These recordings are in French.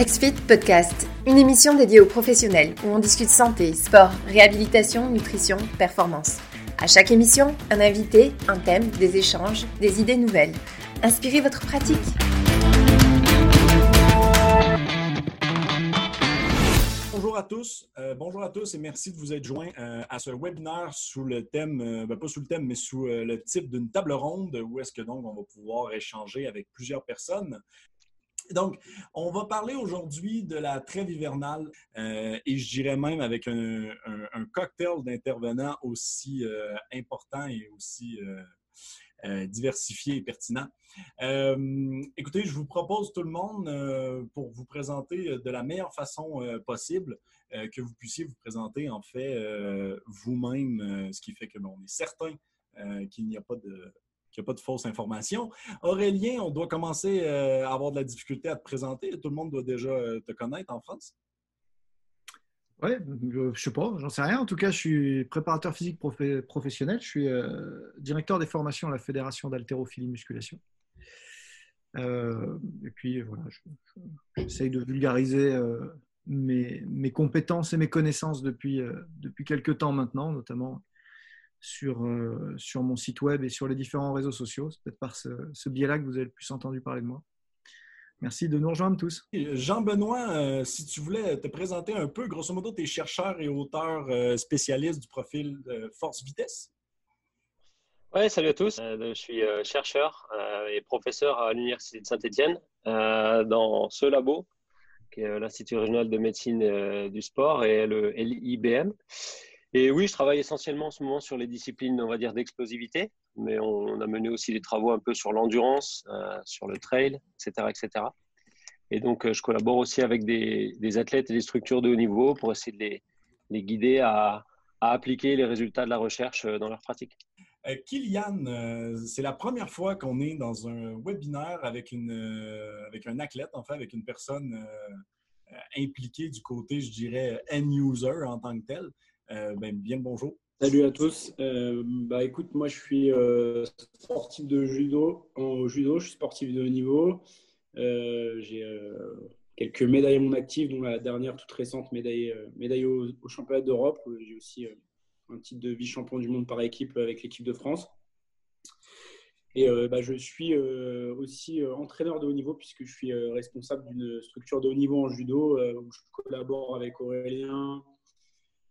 XFIT Podcast, une émission dédiée aux professionnels où on discute santé, sport, réhabilitation, nutrition, performance. À chaque émission, un invité, un thème, des échanges, des idées nouvelles. Inspirez votre pratique. Bonjour à tous, euh, bonjour à tous et merci de vous être joints euh, à ce webinaire sous le thème, euh, ben, pas sous le thème, mais sous le type d'une table ronde où est-ce que donc on va pouvoir échanger avec plusieurs personnes donc, on va parler aujourd'hui de la trêve hivernale euh, et je dirais même avec un, cocktail d'intervenants aussi euh, important et aussi euh, diversifié et pertinent. écoutez, je vous propose tout le monde pour vous présenter de la meilleure façon possible, que vous puissiez vous présenter en fait vous-même, ce qui fait que on est certain qu'il n'y a pas de pas de fausses informations. Aurélien, on doit commencer euh, à avoir de la difficulté à te présenter. Tout le monde doit déjà euh, te connaître en France. Oui, je ne sais pas, j'en sais rien. En tout cas, je suis préparateur physique professionnel. Je suis euh, directeur des formations à la Fédération d'haltérophilie musculation. et puis, voilà, j'essaye de vulgariser mes, mes, compétences et mes connaissances depuis, depuis quelques temps maintenant, notamment sur, euh, sur mon site web et sur les différents réseaux sociaux. C'est peut-être par ce, biais-là que vous avez le plus entendu parler de moi. Merci de nous rejoindre tous. Jean-Benoît, euh, si tu voulais te présenter un peu, grosso modo, tu es chercheur et auteur euh, spécialiste du profil force-vitesse. Oui, salut à tous. je suis chercheur et professeur à l'Université de Saint-Étienne dans ce labo, qui est l'Institut régional de médecine du sport et le LIBM. Et oui, je travaille essentiellement en ce moment sur les disciplines, on va dire, d'explosivité, mais on, a mené aussi des travaux un peu sur l'endurance, euh, sur le trail, etc., etc. Et donc, euh, je collabore aussi avec des, athlètes et des structures de haut niveau pour essayer de les, guider à, appliquer les résultats de la recherche euh, dans leur pratique. Kylian, c'est la première fois qu'on est dans un webinaire avec, une, avec un athlète, en fait, avec une personne impliquée du côté, je dirais, end-user en tant que tel. Euh, ben, bien bonjour. Salut à tous. Euh, bah, écoute, moi je suis euh, sportif de judo. En judo, je suis sportif de haut niveau. J'ai quelques médailles à mon actif, dont la dernière toute récente médaille, médaille au, championnat d'Europe. J'ai aussi un titre de vice-champion du monde par équipe avec l'équipe de France. Et bah, je suis aussi entraîneur de haut niveau puisque je suis responsable d'une structure de haut niveau en judo où je collabore avec Aurélien,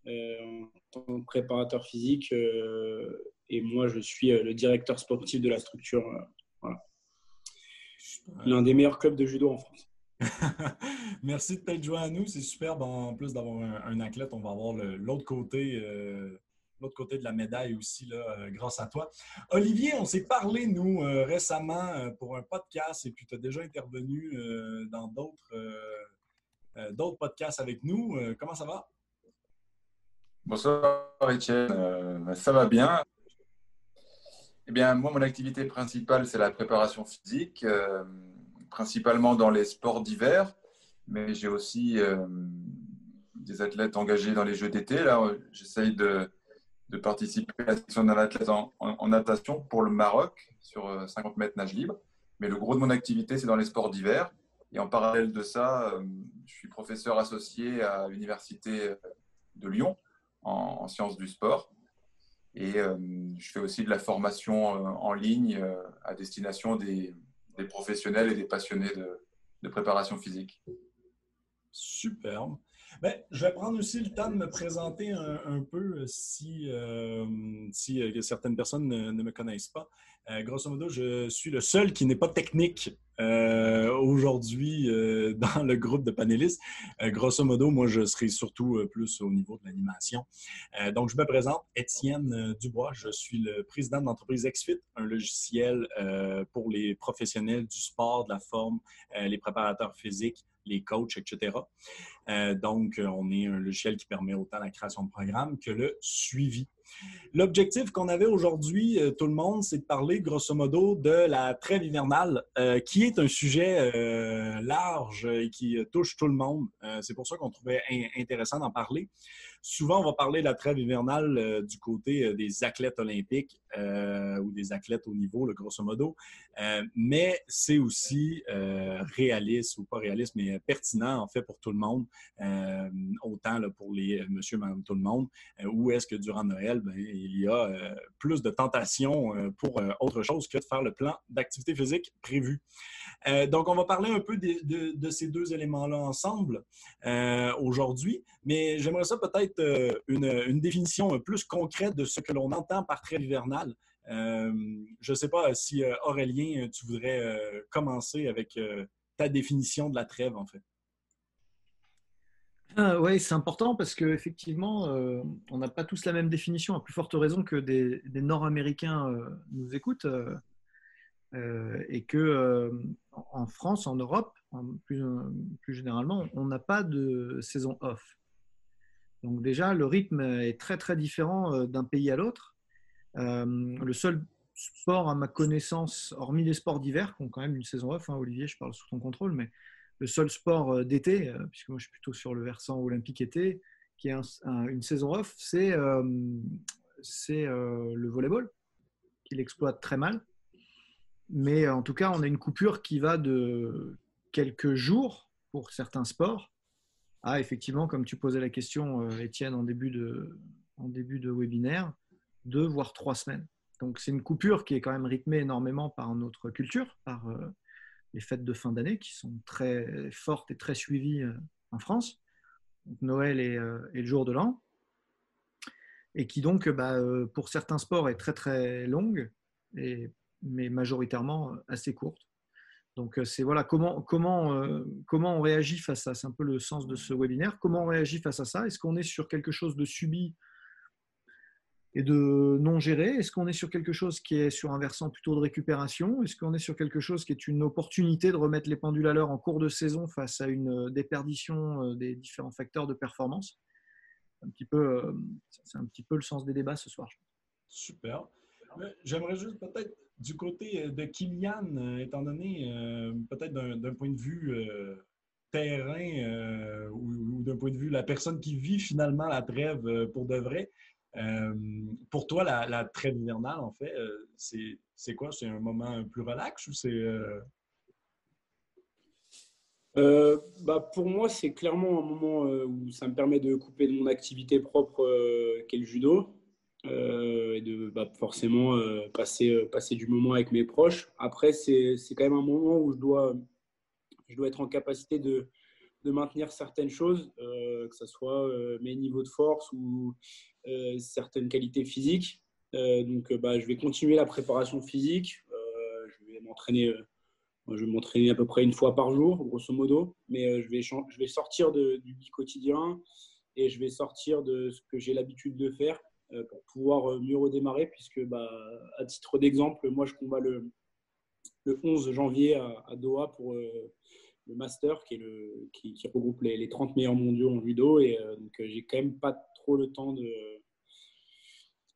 en tant que préparateur physique. Euh, et moi, je suis euh, le directeur sportif de la structure. Voilà. L'un des meilleurs clubs de judo en France. Merci de t'être joint à nous. C'est super. En plus d'avoir un, athlète, on va avoir l'autre côté, l'autre côté de la médaille aussi, là, grâce à toi. Olivier, on s'est parlé, nous, récemment pour un podcast et puis tu as déjà intervenu dans d'autres, d'autres podcasts avec nous. comment ça va? Bonsoir Étienne, euh, ça va bien? Eh bien, moi, mon activité principale, c'est la préparation physique, euh, principalement dans les sports d'hiver, mais j'ai aussi euh, des athlètes engagés dans les Jeux d'été. Là, j'essaye de, participer à la section d'un athlète en, natation pour le Maroc sur 50 mètres nage libre. Mais le gros de mon activité, c'est dans les sports d'hiver. Et en parallèle de ça, je suis professeur associé à l'Université de Lyon en, sciences du sport. Et euh, je fais aussi de la formation euh, en ligne euh, à destination des, professionnels et des passionnés de, préparation physique. Superbe. Je vais prendre aussi le temps de me présenter un, peu si certaines personnes ne, me connaissent pas. grosso modo, je suis le seul qui n'est pas technique euh, aujourd'hui euh, dans le groupe de panélistes. Euh, grosso modo, moi, je serai surtout plus au niveau de l'animation. donc, je me présente, Étienne Dubois. Je suis le président de l'entreprise XFIT, un logiciel pour les professionnels du sport, de la forme, les préparateurs physiques, les coachs, etc. donc, on est un logiciel qui permet autant la création de programmes que le suivi L'objectif qu'on avait aujourd'hui, euh, tout le monde, c'est de parler grosso modo de la trêve hivernale, euh, qui est un sujet euh, large et qui touche tout le monde. c'est pour ça qu'on trouvait intéressant d'en parler. Souvent, on va parler de la trêve hivernale du côté des athlètes olympiques ou des athlètes au niveau, le grosso modo. mais c'est aussi réaliste ou pas réaliste, mais pertinent, en fait, pour tout le monde, autant pour les monsieur, madame, tout le monde, où est-ce que durant Noël, ben, il y a plus de tentations pour autre chose que de faire le plan d'activité physique prévu. donc, on va parler un peu de, ces deux éléments-là ensemble euh, aujourd'hui, mais j'aimerais ça peut-être euh, une, définition plus concrète de ce que l'on entend par trêve hivernale. Euh, je ne sais pas si Aurélien, tu voudrais commencer avec ta définition de la trêve, en fait. Ah, oui, c'est important parce qu'effectivement, on n'a pas tous la même définition, à plus forte raison que des, Nord-Américains nous écoutent. Euh, et que euh, en France, en Europe, plus, généralement, on n'a pas de saison off. Donc déjà, le rythme est très très différent euh, d'un pays à l'autre. le seul sport, à ma connaissance, hormis les sports d'hiver, qui ont quand même une saison off, hein, Olivier, je parle sous ton contrôle, mais le seul sport d'été, puisque moi je suis plutôt sur le versant olympique été, qui est une saison off, c'est c'est le volleyball, qu'il exploite très mal. Mais en tout cas, on a une coupure qui va de quelques jours pour certains sports à effectivement, comme tu posais la question, euh, Étienne, en début de, webinaire, deux voire trois semaines. Donc c'est une coupure qui est quand même rythmée énormément par notre culture, par euh, les fêtes de fin d'année qui sont très fortes et très suivies euh, en France. Noël et, le jour de l'an. Et qui donc, bah, pour certains sports, est très très longue. Mais majoritairement assez courte. Donc euh, c'est voilà comment, comment, euh, comment on réagit face à ça. C'est un peu le sens de ce webinaire. Comment on réagit face à ça? Est-ce qu'on est sur quelque chose de subi et de non géré? Est-ce qu'on est sur quelque chose qui est sur un versant plutôt de récupération? Est-ce qu'on est sur quelque chose qui est une opportunité de remettre les pendules à l'heure en cours de saison face à une déperdition des différents facteurs de performance? Un petit peu, C'est un petit peu le sens des débats ce soir. Super. J'aimerais juste peut-être du côté euh, de Kylian, euh, étant donné euh, peut-être d'un point de vue terrain ou, d'un point de vue la personne qui vit finalement la trêve pour de vrai, pour toi, la, trêve hivernale, en fait, c'est quoi? C'est un moment plus relax ou c'est... bah pour moi, c'est clairement un moment où ça me permet de couper de mon activité propre qu'est le judo. Euh, et de bah, forcément euh, passer, euh, passer du moment avec mes proches. Après, c'est quand même un moment où je dois, je dois être en capacité de, de maintenir certaines choses, que ce soit mes niveaux de force ou certaines qualités physiques. donc, bah, je vais continuer la préparation physique. je vais m'entraîner. je à peu près une fois par jour, grosso modo, mais je, vais, je vais sortir de, du quotidien et je vais sortir de ce que j'ai l'habitude de faire pour pouvoir euh, mieux redémarrer, puisque bah, à titre d'exemple, moi je combats le, le 11 janvier à, Doha pour euh, le Master, qui, est le, qui, regroupe les, 30 meilleurs mondiaux en judo, et donc j'ai quand même pas trop le temps de,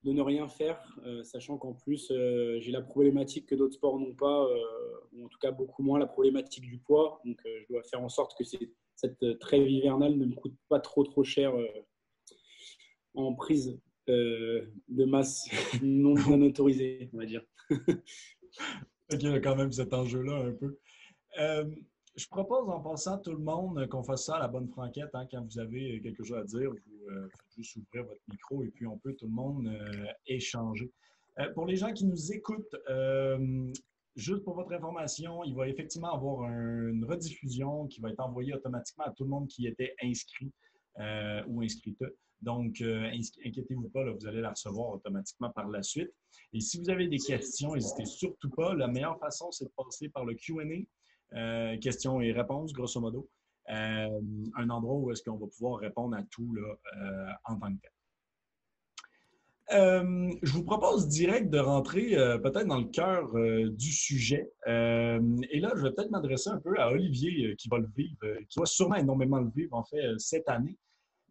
de ne rien faire, sachant qu'en plus j'ai la problématique que d'autres sports n'ont pas, ou en tout cas beaucoup moins la problématique du poids. Donc je dois faire en sorte que cette trêve hivernale ne me coûte pas trop trop cher en prise euh, de masse non, autorisée, on va dire. il y a quand même cet enjeu-là un peu. Euh, je propose en passant tout le monde qu'on fasse ça à la bonne franquette. Hein, quand vous avez quelque chose à dire, vous euh, faites juste ouvrir votre micro et puis on peut tout le monde échanger. pour les gens qui nous écoutent, juste pour votre information, il va effectivement avoir une rediffusion qui va être envoyée automatiquement à tout le monde qui était inscrit ou inscrite. Donc, euh, inquiétez-vous pas, vous allez la recevoir automatiquement par la suite. Et si vous avez des questions, n'hésitez surtout pas. La meilleure façon, c'est de passer par le QA, euh, questions et réponses, grosso modo. Euh, un endroit où est-ce qu'on va pouvoir répondre à tout là, en tant que tel. je vous propose direct de rentrer peut-être dans le cœur du sujet. et là, je vais peut-être m'adresser un peu à Olivier qui va le vivre, qui va sûrement énormément le vivre en fait cette année.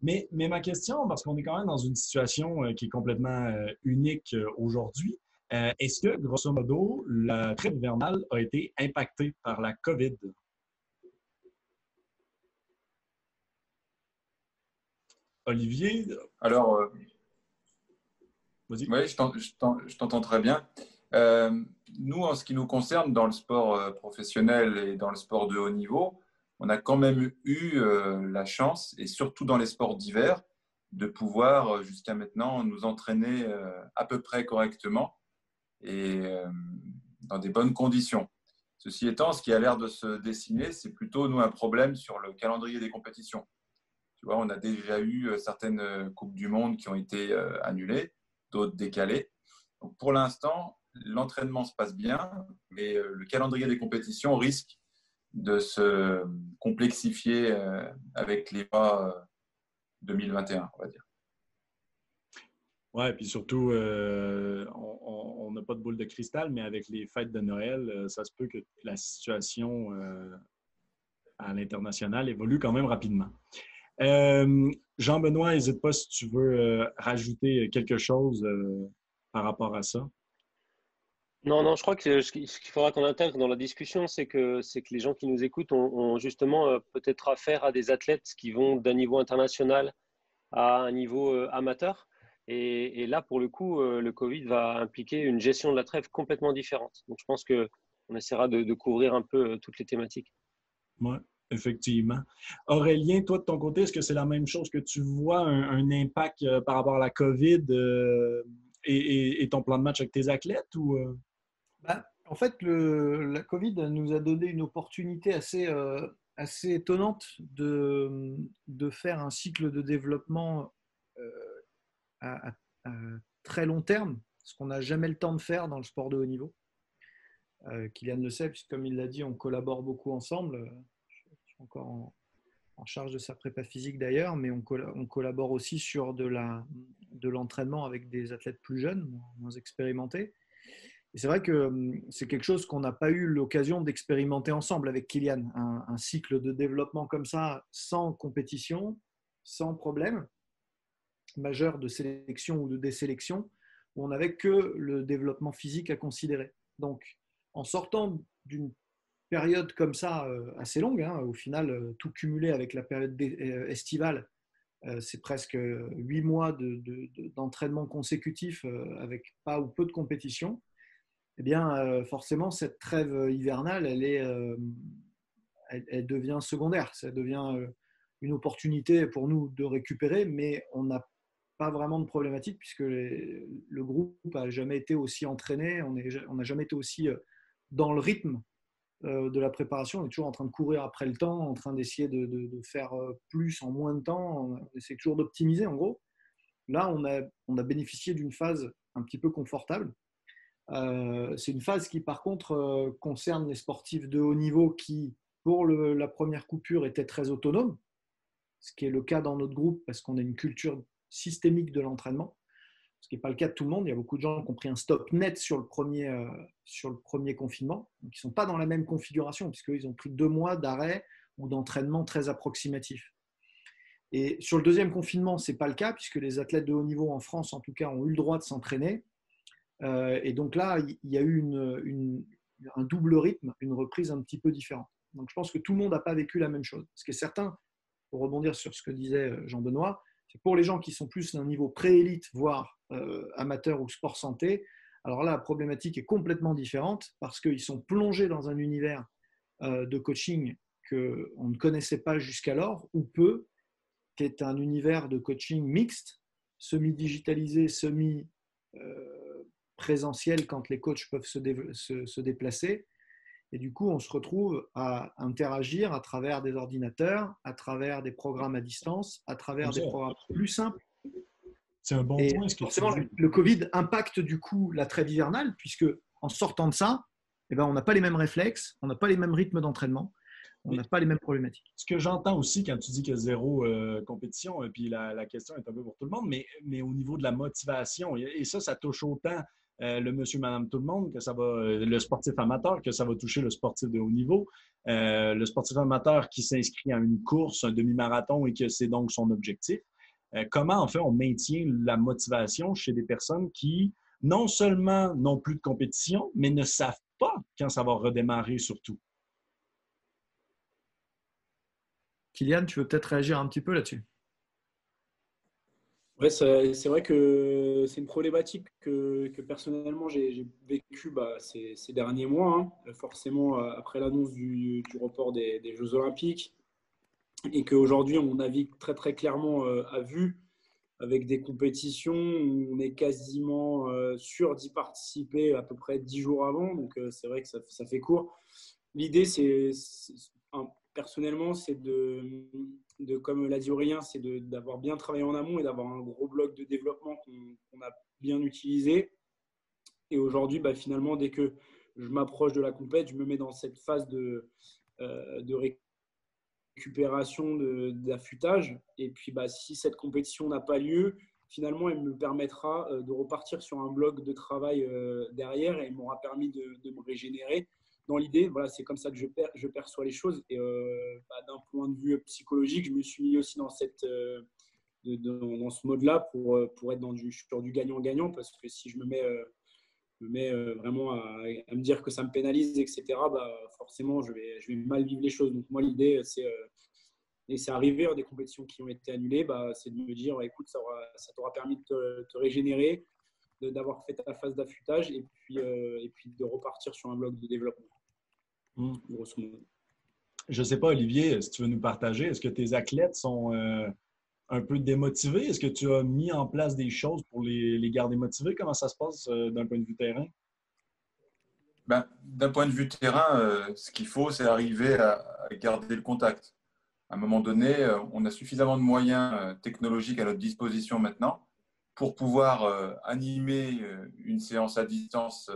Mais, ma question, parce qu'on est quand même dans une situation euh, qui est complètement euh, unique euh, aujourd'hui, est-ce que, grosso modo, la trêve hivernale a été impactée par la COVID? Olivier? Alors, vas-y. Oui, je t'entends très bien. nous, en ce qui nous concerne, dans le sport professionnel et dans le sport de haut niveau, on a quand même eu la chance, et surtout dans les sports d'hiver, de pouvoir jusqu'à maintenant nous entraîner à peu près correctement et dans des bonnes conditions. Ceci étant, ce qui a l'air de se dessiner, c'est plutôt nous un problème sur le calendrier des compétitions. Tu vois, on a déjà eu euh, certaines euh, coupes du monde qui ont été euh, annulées, d'autres décalées. Pour l'instant, l'entraînement se passe bien, mais le calendrier des compétitions risque de se complexifier avec les mois 2021, on va dire. Oui, puis surtout, euh, on n'a pas de boule de cristal, mais avec les fêtes de Noël, euh, ça se peut que la situation euh, à l'international évolue quand même rapidement. Jean-Benoît, n'hésite pas si tu veux rajouter quelque chose par rapport à ça. Non, non, je crois que ce qu'il faudra qu'on intègre dans la discussion, c'est que, que les gens qui nous écoutent ont, justement peut-être affaire à des athlètes qui vont d'un niveau international à un niveau amateur. Et, là, pour le coup, euh, le Covid va impliquer une gestion de la trêve complètement différente. Donc, je pense qu'on essaiera de, couvrir un peu euh, toutes les thématiques. Oui, effectivement. Aurélien, toi, de ton côté, est-ce que c'est la même chose que tu vois, un, impact euh, par rapport à la COVID et, ton plan de match avec tes athlètes? Ou, ben, en fait, la COVID nous a donné une opportunité assez, assez étonnante de, de, faire un cycle de développement à, très long terme, ce qu'on n'a jamais le temps de faire dans le sport de haut niveau. Euh, Kylian le sait, puisque comme il l'a dit, on collabore beaucoup ensemble. Je suis encore en, charge de sa prépa physique d'ailleurs, mais on, collabore aussi sur de l'entraînement avec des athlètes plus jeunes, moins expérimentés. Et c'est vrai que hum, c'est quelque chose qu'on n'a pas eu l'occasion d'expérimenter ensemble avec Kylian. un, cycle de développement comme ça, sans compétition, sans problème majeur de sélection ou de désélection où on n'avait que le développement physique à considérer. Donc, en sortant d'une période comme ça euh, assez longue, hein, au final, euh, tout cumulé avec la période euh, estivale, c'est presque huit mois d'entraînement de, consécutif avec pas ou peu de compétition. Eh bien, forcément, cette trêve hivernale, elle, est, elle devient secondaire. Ça devient une opportunité pour nous de récupérer, mais on n'a pas vraiment de problématique puisque le groupe n'a jamais été aussi entraîné, on n'a jamais été aussi euh, dans le rythme euh, de la préparation. On est toujours en train de courir après le temps, en train d'essayer de, faire euh, plus en moins de temps. On essaie toujours d'optimiser en gros. Là, on a, on a bénéficié d'une phase un petit peu confortable. C'est une phase qui, par contre, concerne les sportifs de haut niveau qui, pour la première coupure, étaient très autonomes, ce qui est le cas dans notre groupe parce qu'on a une culture systémique de l'entraînement, ce qui n'est pas le cas de tout le monde. Il y a beaucoup de gens qui ont pris un stop net sur le premier, euh, sur le premier confinement, donc ils ne sont pas dans la même configuration, puisqu'ils ont pris deux mois d'arrêt ou d'entraînement très approximatif. Et sur le deuxième confinement, ce n'est pas le cas, puisque les athlètes de haut niveau en France, en tout cas, ont eu le droit de s'entraîner. Euh, et donc là, il y a eu un double rythme, une reprise un petit peu différente. Donc je pense que tout le monde n'a pas vécu la même chose. Ce qui est certain, pour rebondir sur ce que disait euh, Jean-Benoît, pour les gens qui sont plus d'un niveau pré-élite, voire euh, amateur ou sport santé, alors là, la problématique est complètement différente parce qu'ils sont plongés dans un univers de coaching qu'on ne connaissait pas jusqu'alors, ou peu, qui est un univers de coaching mixte, semi-digitalisé, semi-présentiel euh, quand les coachs peuvent se déplacer, et du coup, on se retrouve à interagir à travers des ordinateurs, à travers des programmes à distance, à travers des programmes plus simples. C'est un bon point. Ce forcément, le, Covid impacte du coup la trêve hivernale, puisque en sortant de ça, eh ben, on n'a pas les mêmes réflexes, on n'a pas les mêmes rythmes d'entraînement, on n'a pas les mêmes problématiques. Ce que j'entends aussi quand tu dis qu'il y a zéro euh, compétition, et puis la, la, question est un peu pour tout le monde, mais, mais au niveau de la motivation, et ça, ça touche autant euh, le monsieur, madame, tout le monde, que ça va, euh, le sportif amateur, que ça va toucher le sportif de haut niveau, euh, le sportif amateur qui s'inscrit à une course, un demi-marathon et que c'est donc son objectif. comment, en fait, on maintient la motivation chez des personnes qui, non seulement n'ont plus de compétition, mais ne savent pas quand ça va redémarrer surtout? Kylian, tu veux peut-être réagir un petit peu là-dessus? Ouais, c'est vrai que c'est une problématique que, personnellement j'ai vécu bah, ces, derniers mois, hein. forcément euh, après l'annonce du, report des, Jeux Olympiques, et qu'aujourd'hui on navigue très très clairement euh, à vue avec des compétitions où on est quasiment euh, sûr d'y participer à peu près dix jours avant, donc c'est vrai que ça, ça fait court. L'idée, c'est personnellement, c'est de, de, comme l'a dit Aurélien, c'est d'avoir bien travaillé en amont et d'avoir un gros bloc de développement qu'on a bien utilisé. Et aujourd'hui, bah, finalement, dès que je m'approche de la compète, je me mets dans cette phase de, euh, de récupération, d'affûtage. Et puis, bah, si cette compétition n'a pas lieu, finalement, elle me permettra euh, de repartir sur un bloc de travail euh, derrière et m'aura permis de, de, me régénérer dans l'idée, voilà, c'est comme ça que je, perçois les choses. Et euh, bah, d'un point de vue psychologique, je me suis mis aussi dans, euh, ce mode-là pour, euh, pour être dans du, sur du gagnant-gagnant. Parce que si je me mets, me mets vraiment à, me dire que ça me pénalise, etc., bah, forcément, je vais, mal vivre les choses. Donc, moi, l'idée, c'est. et c'est arrivé, des compétitions qui ont été annulées, bah, c'est de me dire écoute, ça, t'aura permis de te régénérer, d'avoir fait ta phase d'affûtage et puis, et puis de repartir sur un bloc de développement. Hmm. Je ne sais pas, Olivier, si tu veux nous partager, est-ce que tes athlètes sont euh, un peu démotivés? Est-ce que tu as mis en place des choses pour les, garder motivés? Comment ça se passe euh, d'un point de vue terrain? Ben, d'un point de vue terrain, euh, ce qu'il faut, c'est arriver à, garder le contact. À un moment donné, on a suffisamment de moyens technologiques à notre disposition maintenant pour pouvoir animer une séance à distance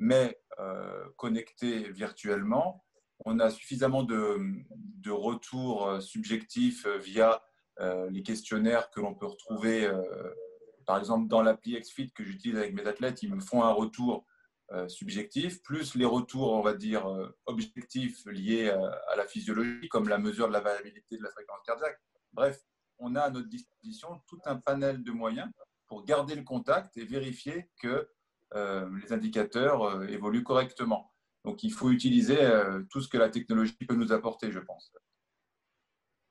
mais euh, connectés virtuellement. On a suffisamment de, retours euh, subjectifs euh, via les questionnaires que l'on peut retrouver, par exemple, dans l'appli XFIT que j'utilise avec mes athlètes. Ils me font un retour subjectif, plus les retours, on va dire, objectifs liés à, la physiologie, comme la mesure de la variabilité de la fréquence cardiaque. Bref, on a à notre disposition tout un panel de moyens pour garder le contact et vérifier que euh, les indicateurs euh, évoluent correctement. Donc, il faut utiliser euh, tout ce que la technologie peut nous apporter, je pense.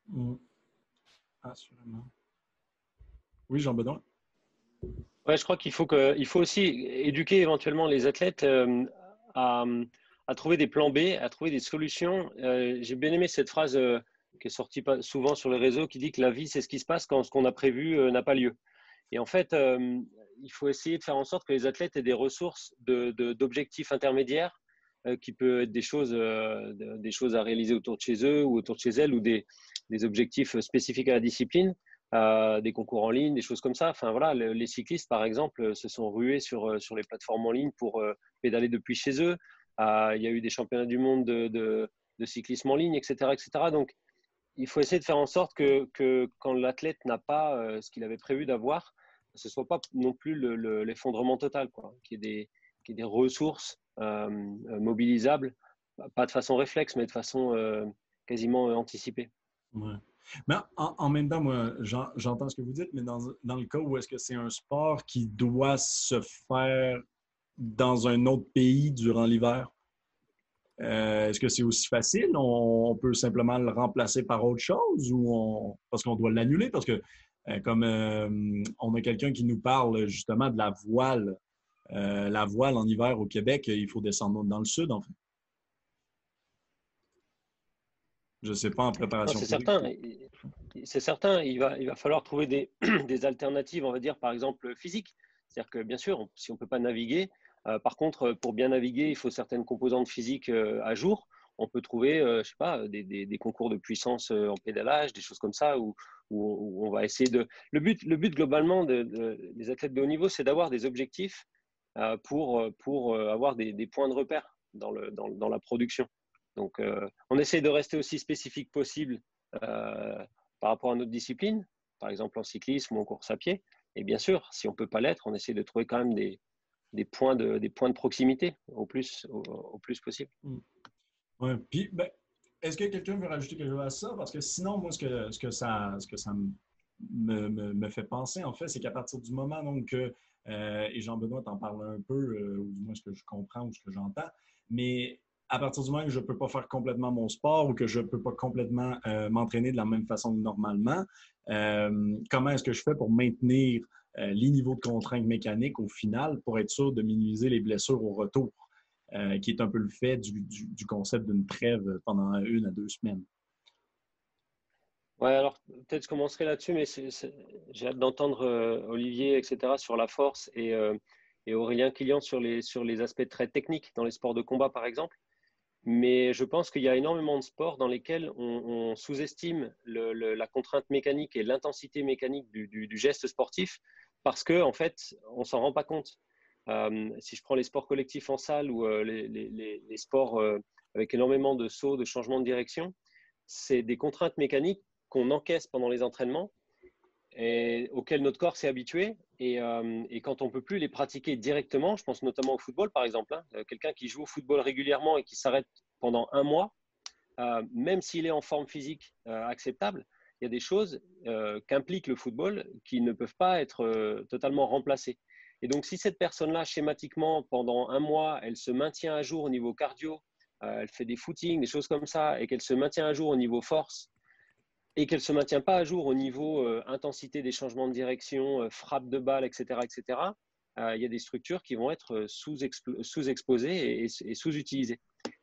Mm. Oui, Jean-Benoît. Ouais, je crois qu'il faut, que, faut aussi éduquer éventuellement les athlètes à, à, trouver des plans B, à trouver des solutions. J'ai bien aimé cette phrase qui est sortie souvent sur les réseaux qui dit que la vie, c'est ce qui se passe quand ce qu'on a prévu n'a pas lieu. Et en fait, il faut essayer de faire en sorte que les athlètes aient des ressources d'objectifs intermédiaires euh, qui peuvent être des choses, euh, des choses à réaliser autour de chez eux ou autour de chez elles ou des, objectifs spécifiques à la discipline, euh, des concours en ligne, des choses comme ça. Enfin voilà, les cyclistes par exemple se sont rués sur, sur les plateformes en ligne pour pédaler depuis chez eux. il y a eu des championnats du monde de, de, cyclisme en ligne, etc., etc. Donc il faut essayer de faire en sorte que, quand l'athlète n'a pas ce qu'il avait prévu d'avoir, ce soit pas non plus l'effondrement total, quoi. Qu'il y, ait des, ressources euh, euh, mobilisables, pas de façon réflexe, mais de façon euh, quasiment anticipée. Mais en, même temps, moi, j'entends ce que vous dites, mais dans, dans le cas où est-ce que c'est un sport qui doit se faire dans un autre pays durant l'hiver, est-ce que c'est aussi facile? On, peut simplement le remplacer par autre chose ou on, parce qu'on doit l'annuler? Parce que euh, comme euh, on a quelqu'un qui nous parle justement de la voile. Euh, la voile en hiver au Québec, il faut descendre dans le sud, en fait. Je ne sais pas en préparation. C'est certain. C'est certain. Il va, il va falloir trouver des, des, alternatives, on va dire, par exemple, physiques. C'est-à-dire que, bien sûr, si on ne peut pas naviguer, par contre, pour bien naviguer, il faut certaines composantes physiques à jour on peut trouver, euh, je sais pas, des, concours de puissance euh, en pédalage, des choses comme ça, où, on va essayer de. Le but, le but globalement des athlètes de haut niveau, c'est d'avoir des objectifs euh, pour, pour avoir des, points de repère dans, le, dans, la production. Donc, on essaie de rester aussi spécifique possible par rapport à notre discipline, par exemple en cyclisme ou en course à pied. Et bien sûr, si on ne peut pas l'être, on essaie de trouver quand même des, points, de, des points de proximité au plus, au, plus possible. Mmh. Oui, puis ben, est-ce que quelqu'un veut rajouter quelque chose à ça? Parce que sinon, moi, ce que, ce que ça, ce que ça me, me, fait penser, en fait, c'est qu'à partir du moment donc, que, euh, et Jean-Benoît t'en parle un peu, euh, ou du moins ce que je comprends ou ce que j'entends, mais à partir du moment où je ne peux pas faire complètement mon sport ou que je ne peux pas complètement euh, m'entraîner de la même façon que normalement, comment est-ce que je fais pour maintenir les niveaux de contraintes mécaniques au final pour être sûr de minimiser les blessures au retour, qui est un peu le fait du, concept d'une trêve pendant une à deux semaines. Ouais, alors peut-être je commencerai là-dessus, mais j'ai hâte d'entendre Olivier, etc., sur la force et, et Aurélien Kilian sur les, sur les aspects très techniques dans les sports de combat, par exemple. Mais je pense qu'il y a énormément de sports dans lesquels on, sous-estime la contrainte mécanique et l'intensité mécanique du, geste sportif parce qu'en en fait, on s'en rend pas compte. Euh, si je prends les sports collectifs en salle ou euh, les, sports euh, avec énormément de sauts, de changements de direction, c'est des contraintes mécaniques qu'on encaisse pendant les entraînements et auxquelles notre corps s'est habitué. Et, quand on ne peut plus les pratiquer directement, je pense notamment au football par exemple, hein, quelqu'un qui joue au football régulièrement et qui s'arrête pendant un mois, même s'il est en forme physique acceptable, il y a des choses qu'implique le football qui ne peuvent pas être totalement remplacées. Et donc, si cette personne-là, schématiquement, pendant un mois, elle se maintient à jour au niveau cardio, elle fait des footings, des choses comme ça, et qu'elle se maintient à jour au niveau force, et qu'elle ne se maintient pas à jour au niveau intensité des changements de direction, frappe de balle, etc., etc., il y a des structures qui vont être sous-exposées et sous-utilisées.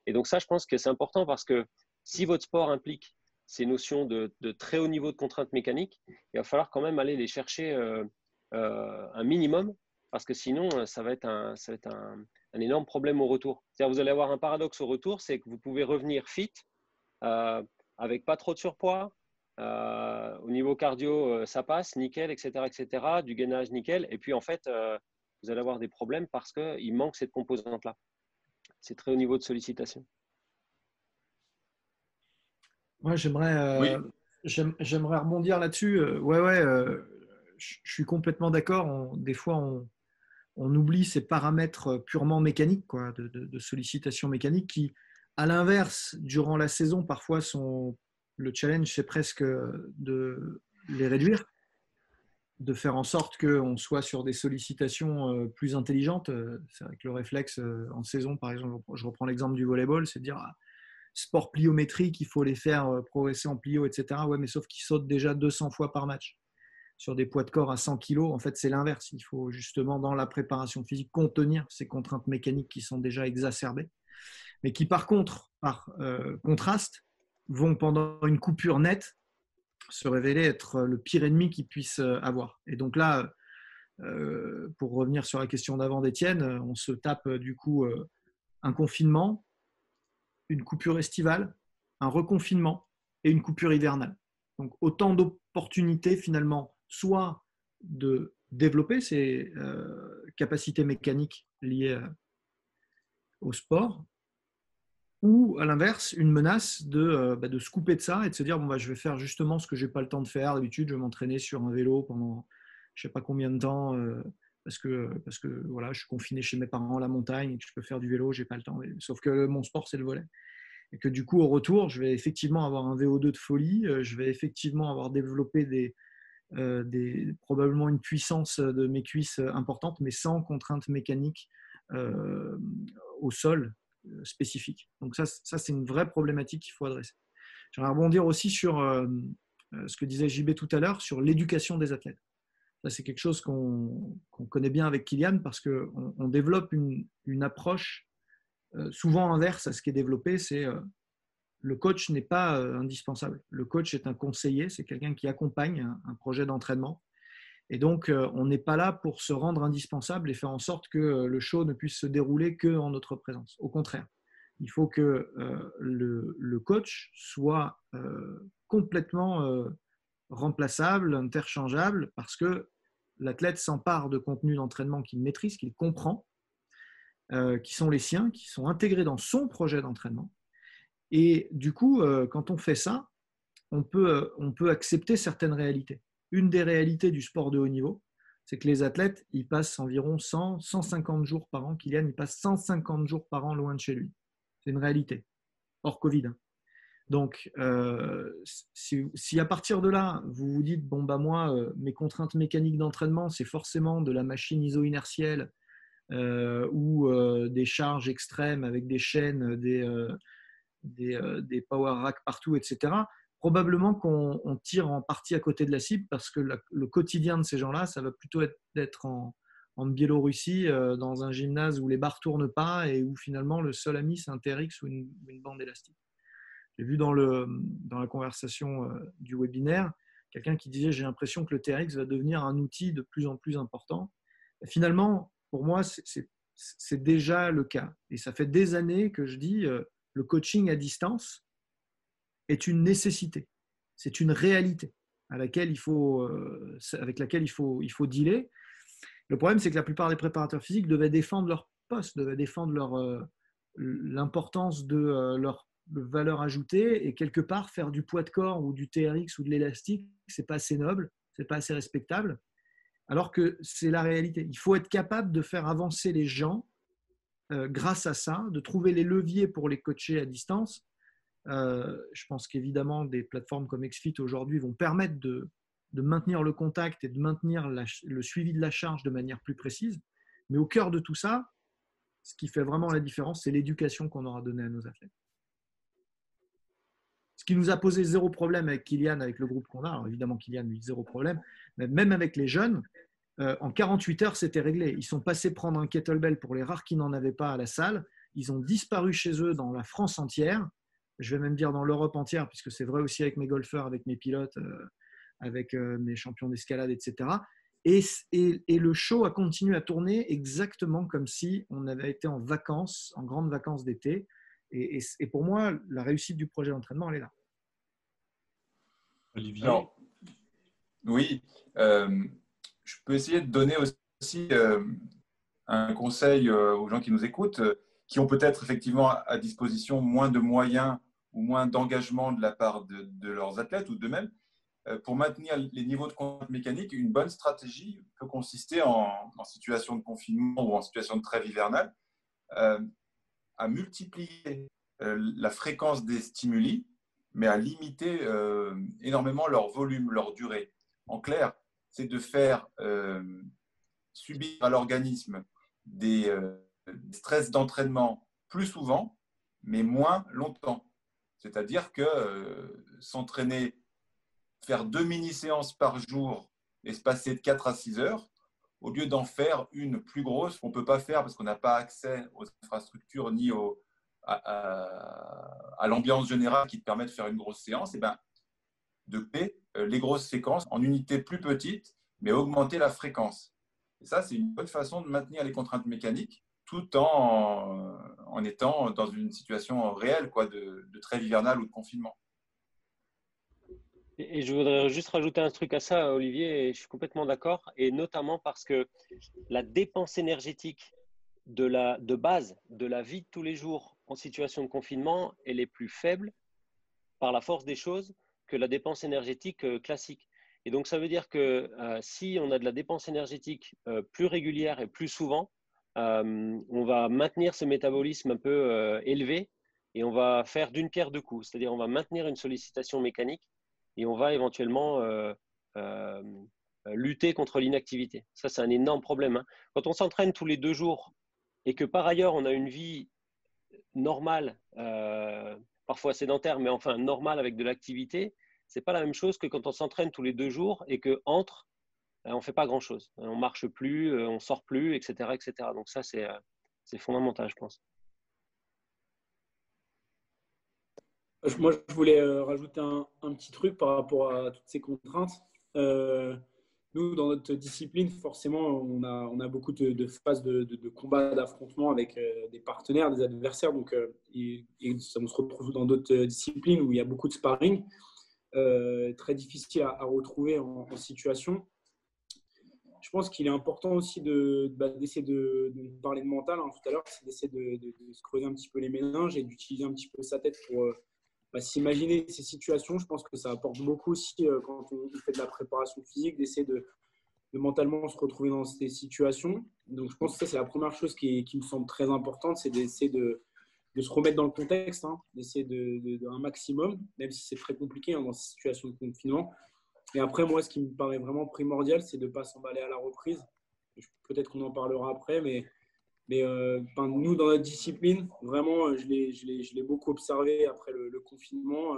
Et donc ça, je pense que c'est important parce que si votre sport implique ces notions de, très haut niveau de contraintes mécaniques, il va falloir quand même aller les chercher euh, euh, un minimum parce que sinon, euh, ça va être un, un, énorme problème au retour. C'est-à-dire vous allez avoir un paradoxe au retour, c'est que vous pouvez revenir fit avec pas trop de surpoids, au niveau cardio, ça passe, nickel, etc., etc., du gainage, nickel. Et puis, en fait, vous allez avoir des problèmes parce qu'il manque cette composante-là c'est très haut niveau de sollicitation. Moi, j'aimerais, euh, j'aimerais rebondir là-dessus. Euh, ouais, ouais, euh, je suis complètement d'accord. Des fois, on, on, oublie ces paramètres purement mécaniques, quoi, de, de, sollicitation mécanique, qui, à l'inverse, durant la saison, parfois sont le challenge, c'est presque de les réduire de faire en sorte qu'on soit sur des sollicitations euh, plus intelligentes. Euh, c'est vrai que le réflexe euh, en saison, par exemple, je reprends l'exemple du volleyball, c'est de dire ah, sport pliométrique, il faut les faire progresser en plio, etc. Ouais, mais sauf qu'ils sautent déjà 200 fois par match sur des poids de corps à 100 kg. En fait, c'est l'inverse. Il faut justement, dans la préparation physique, contenir ces contraintes mécaniques qui sont déjà exacerbées, mais qui, par contre, par contraste, vont pendant une coupure nette se révéler être le pire ennemi qu'il puisse euh, avoir. Et donc là, euh, pour revenir sur la question d'avant d'Étienne, on se tape du coup euh, un confinement, une coupure estivale, un reconfinement et une coupure hivernale. Donc autant d'opportunités finalement, soit de développer ces capacités mécaniques liées au sport, ou à l'inverse, une menace de, euh, bah, de, se couper de ça et de se dire bon, bah, je vais faire justement ce que je n'ai pas le temps de faire. D'habitude, je vais m'entraîner sur un vélo pendant je ne sais pas combien de temps euh, parce que, parce que voilà, je suis confiné chez mes parents à la montagne et que je peux faire du vélo, je n'ai pas le temps. Sauf que mon sport, c'est le volet. Et que du coup, au retour, je vais effectivement avoir un VO2 de folie, euh, je vais effectivement avoir développé des, probablement une puissance de mes cuisses importante, mais sans contrainte mécanique au sol euh. Donc ça, ça c'est une vraie problématique qu'il faut adresser. J'aimerais rebondir aussi sur euh, euh, ce que disait JB tout à l'heure, sur l'éducation des athlètes. Ça, c'est quelque chose qu'on connaît bien avec Kylian parce qu'on on développe une, une approche souvent inverse à ce qui est développé, c'est le coach n'est pas indispensable. Le coach est un conseiller, c'est quelqu'un qui accompagne un projet d'entraînement et donc, euh, on n'est pas là pour se rendre indispensable et faire en sorte que euh, le show ne puisse se dérouler qu'en notre présence. Au contraire, il faut que euh, le, coach soit complètement remplaçable, interchangeable, parce que l'athlète s'empare de contenus d'entraînement qu'il maîtrise, qu'il comprend, qui sont les siens, qui sont intégrés dans son projet d'entraînement. Et du coup, quand on fait ça, on peut accepter certaines réalités une des réalités du sport de haut niveau, c'est que les athlètes, ils passent environ 100, 150 jours par an. Kylian, il passe 150 jours par an loin de chez lui. C'est une réalité, hors Covid. Donc, euh, si, à partir de là, vous vous dites, bon, bah moi, euh, mes contraintes mécaniques d'entraînement, c'est forcément de la machine iso-inertielle ou des charges extrêmes avec des chaînes, des, des, power racks partout, etc., probablement qu'on tire en partie à côté de la cible parce que le quotidien de ces gens-là, ça va plutôt être d'être en, Biélorussie, dans un gymnase où les barres tournent pas et où finalement le seul ami, c'est un TRX ou une, bande élastique. J'ai vu dans, le, dans la conversation du webinaire quelqu'un qui disait j'ai l'impression que le TRX va devenir un outil de plus en plus important. finalement, pour moi, c'est déjà le cas. Et ça fait des années que je dis euh, le coaching à distance est une nécessité, c'est une réalité à laquelle il faut, euh, avec laquelle il faut, il faut dealer. Le problème, c'est que la plupart des préparateurs physiques devaient défendre leur poste, devaient défendre leur, euh, l'importance de leur valeur ajoutée et quelque part faire du poids de corps ou du TRX ou de l'élastique, c'est pas assez noble, c'est pas assez respectable. Alors que c'est la réalité. Il faut être capable de faire avancer les gens euh, grâce à ça, de trouver les leviers pour les coacher à distance. Euh, je pense qu'évidemment, des plateformes comme XFIT aujourd'hui vont permettre de, maintenir le contact et de maintenir le suivi de la charge de manière plus précise. Mais au cœur de tout ça, ce qui fait vraiment la différence, c'est l'éducation qu'on aura donnée à nos athlètes. Ce qui nous a posé zéro problème avec Kylian, avec le groupe qu'on a. Alors évidemment, Kylian, lui, zéro problème. Mais même avec les jeunes, euh, en 48 heures, c'était réglé. Ils sont passés prendre un kettlebell pour les rares qui n'en avaient pas à la salle. Ils ont disparu chez eux dans la France entière. Je vais même dire dans l'Europe entière, puisque c'est vrai aussi avec mes golfeurs, avec mes pilotes, euh, avec euh, mes champions d'escalade, etc. Et, et, le show a continué à tourner exactement comme si on avait été en vacances, en grandes vacances d'été. Et, pour moi, la réussite du projet d'entraînement, elle est là. Olivier Oui, euh, je peux essayer de donner aussi euh, un conseil euh, aux gens qui nous écoutent, qui ont peut-être effectivement à disposition moins de moyens ou moins d'engagement de la part de, leurs athlètes ou d'eux-mêmes. Pour maintenir les niveaux de contact mécanique, une bonne stratégie peut consister en, situation de confinement ou en situation de trêve hivernale à multiplier euh, la fréquence des stimuli, mais à limiter euh, énormément leur volume, leur durée. En clair, c'est de faire euh, subir à l'organisme des, stress d'entraînement plus souvent, mais moins longtemps. C'est-à-dire que s'entraîner, faire deux mini-séances par jour, espacées de 4 à 6 heures, au lieu d'en faire une plus grosse qu'on ne peut pas faire parce qu'on n'a pas accès aux infrastructures ni à, l'ambiance générale qui te permet de faire une grosse séance, et eh ben, de payer euh, les grosses séquences en unités plus petites, mais augmenter la fréquence. Et ça, c'est une bonne façon de maintenir les contraintes mécaniques tout en, étant dans une situation réelle quoi, de, de trêve hivernale ou de confinement. Et je voudrais juste rajouter un truc à ça, Olivier, et je suis complètement d'accord, et notamment parce que la dépense énergétique de, la, de base de la vie de tous les jours en situation de confinement, elle est plus faible par la force des choses que la dépense énergétique euh, classique. Et donc, ça veut dire que euh, si on a de la dépense énergétique euh, plus régulière et plus souvent, on va maintenir ce métabolisme un peu élevé et on va faire d'une pierre deux coups. C'est-à-dire, on va maintenir une sollicitation mécanique et on va éventuellement euh, euh, lutter contre l'inactivité. Ça, c'est un énorme problème. Hein. Quand on s'entraîne tous les deux jours et que par ailleurs, on a une vie normale, euh, parfois sédentaire, mais enfin normale avec de l'activité, c'est pas la même chose que quand on s'entraîne tous les deux jours et que entre, on fait pas grand chose. On marche plus, on sort plus, etc., etc. Donc ça, c'est fondamental, je pense. Moi, je voulais euh, rajouter un, petit truc par rapport à toutes ces contraintes. Euh, nous, dans notre discipline, forcément, on a, beaucoup de, phases de, combat, d'affrontement avec euh, des partenaires, des adversaires. Donc, et, on se retrouve dans d'autres disciplines où il y a beaucoup de sparring, très difficile à, retrouver en, situation. Je pense qu'il est important aussi bah, d'essayer de, parler de mental hein, tout à l'heure, c'est d'essayer de, se creuser un petit peu les méninges et d'utiliser un petit peu sa tête pour bah, s'imaginer ces situations, je pense que ça apporte beaucoup aussi euh, quand on fait de la préparation physique, d'essayer de, mentalement se retrouver dans ces situations. Donc je pense que ça, c'est la première chose qui, me semble très importante, c'est d'essayer de, se remettre dans le contexte, hein, d'essayer de, un maximum, même si c'est très compliqué hein, dans ces situations de confinement. Et après, moi, ce qui me paraît vraiment primordial, c'est de ne pas s'emballer à la reprise. Peut-être qu'on en parlera après, mais Mais nous, dans notre discipline, vraiment, je l'ai beaucoup observé après le, confinement.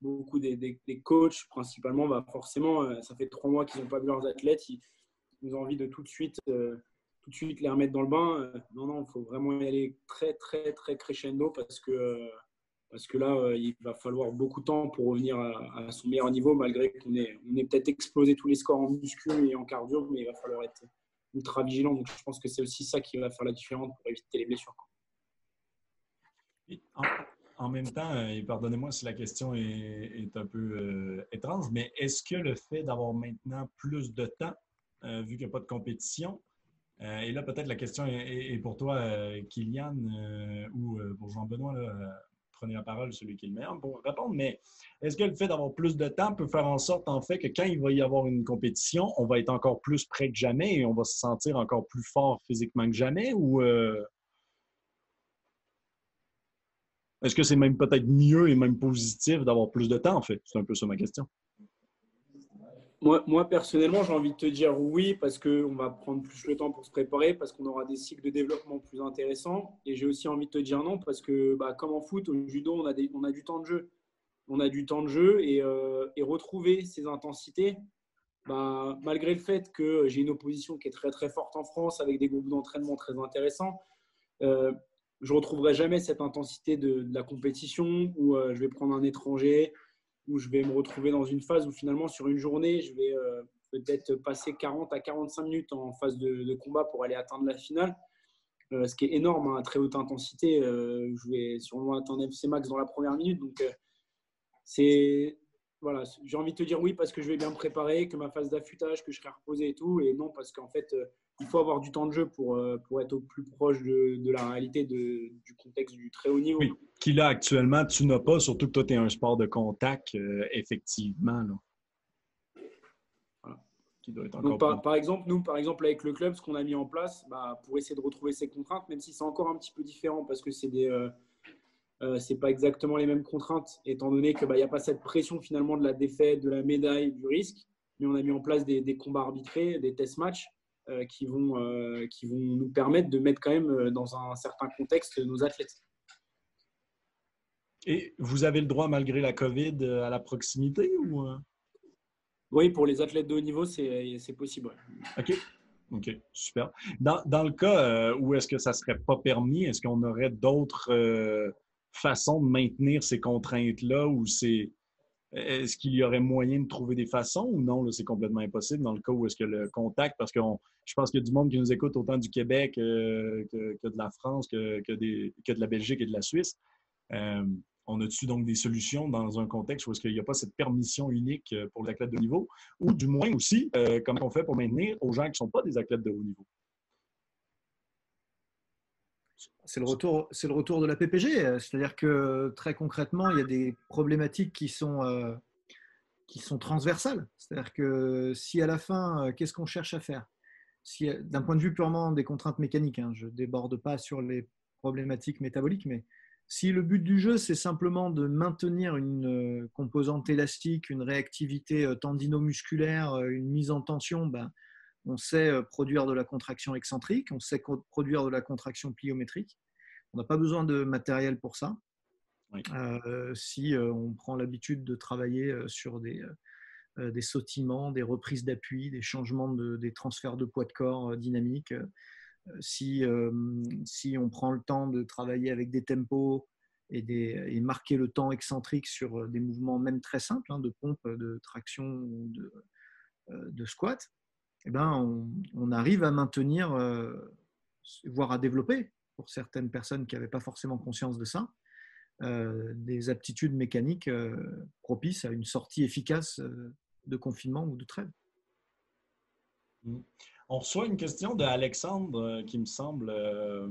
beaucoup des, des, coachs, principalement, bah forcément, ça fait trois mois qu'ils n'ont pas vu leurs athlètes. Ils, ils, ont envie de tout de suite tout de suite les remettre dans le bain. non, non, il faut vraiment y aller très, très, très crescendo parce que parce que là, euh, il va falloir beaucoup de temps pour revenir à, son meilleur niveau, malgré qu'on ait, on peut-être explosé tous les scores en muscu et en cardio, mais il va falloir être ultra vigilant. Donc, je pense que c'est aussi ça qui va faire la différence pour éviter les blessures. En, même temps, euh, et pardonnez-moi si la question est, un peu euh, étrange, mais est-ce que le fait d'avoir maintenant plus de temps, vu qu'il n'y a pas de compétition, et là peut-être la question est, pour toi, Kylian, ou pour Jean-Benoît, prenez la parole, celui qui est le meilleur pour répondre, mais est-ce que le fait d'avoir plus de temps peut faire en sorte, en fait, que quand il va y avoir une compétition, on va être encore plus près que jamais et on va se sentir encore plus fort physiquement que jamais ou euh, est-ce que c'est même peut-être mieux et même positif d'avoir plus de temps, en fait? C'est un peu ça ma question. Moi, personnellement, j'ai envie de te dire oui, parce qu'on va prendre plus le temps pour se préparer, parce qu'on aura des cycles de développement plus intéressants. Et j'ai aussi envie de te dire non, parce que bah, comme en foot, au judo, on a, on a du temps de jeu. On a du temps de jeu et, euh, retrouver ces intensités, bah, malgré le fait que j'ai une opposition qui est très très forte en France, avec des groupes d'entraînement très intéressants, euh, je retrouverai jamais cette intensité de, la compétition où euh, je vais prendre un étranger, où je vais me retrouver dans une phase où finalement sur une journée, je vais euh, peut-être passer 40 à 45 minutes en phase de, combat pour aller atteindre la finale. Euh, ce qui est énorme hein, à très haute intensité. Euh, je vais sûrement atteindre FC Max dans la première minute. Donc, c'est voilà, j'ai envie de te dire oui parce que je vais bien me préparer, que ma phase d'affûtage, que je serai reposé et tout, et non parce qu'en fait, il faut avoir du temps de jeu pour, pour être au plus proche de, de la réalité de, du contexte du très haut niveau. Oui qui actuellement, tu n'as pas, surtout que toi, tu es un sport de contact, euh, effectivement. par, exemple, nous, par exemple, avec le club, ce qu'on a mis en place bah, pour essayer de retrouver ces contraintes, même si c'est encore un petit peu différent parce que c'est des. Euh, euh, c'est pas exactement les mêmes contraintes, étant donné qu'il bah, n'y a pas cette pression finalement de la défaite, de la médaille, du risque. Mais on a mis en place des, des combats arbitrés, des test matchs qui, vont, qui vont nous permettre de mettre quand même dans un certain contexte nos athlètes. Et vous avez le droit, malgré la COVID, euh, à la proximité ou... Euh? Oui, pour les athlètes de haut niveau, c'est possible. OK. OK, super. Dans, dans le cas euh, où est-ce que ça ne serait pas permis, est-ce qu'on aurait d'autres façons de maintenir ces contraintes-là ou. Est-ce qu'il y aurait moyen de trouver des façons ou non? C'est complètement impossible dans le cas où est-ce que le contact, parce que je pense qu'il y a du monde qui nous écoute autant du Québec que, que, de la France, que, que, des, que, de la Belgique et de la Suisse on a-tu donc des solutions dans un contexte où est-ce qu'il n'y a pas cette permission unique euh, pour les de haut niveau, ou du moins aussi, euh, comme on fait pour maintenir aux gens qui ne sont pas des athlètes de haut niveau? C'est le, retour, c'est le retour de la PPG, c'est-à-dire que très concrètement, il y a des problématiques qui sont, euh, qui sont transversales. C'est-à-dire que si à la fin, qu'est-ce qu'on cherche à faire? Si, D'un point de vue purement des contraintes mécaniques, hein, je déborde pas sur les problématiques métaboliques, mais si le but du jeu, c'est simplement de maintenir une euh, composante élastique, une réactivité euh, tendinomusculaire, euh, une mise en tension, ben, on sait produire de la contraction excentrique, on sait produire de la contraction pliométrique. On n'a pas besoin de matériel pour ça. si on prend l'habitude de travailler sur des, des sautillements, des reprises d'appui, des changements de, des transferts de poids de corps dynamiques, si, euh, si on prend le temps de travailler avec des tempos et, des, et marquer le temps excentrique sur euh, des mouvements même très simples, hein, de pompe, de traction ou de, euh, de squat, eh ben, on, on, arrive à maintenir, voire à développer, pour certaines personnes qui n'avaient pas forcément conscience de ça, des aptitudes mécaniques propices à une sortie efficace de confinement ou de trêve. On reçoit une question d'Alexandre euh, qui me semble euh,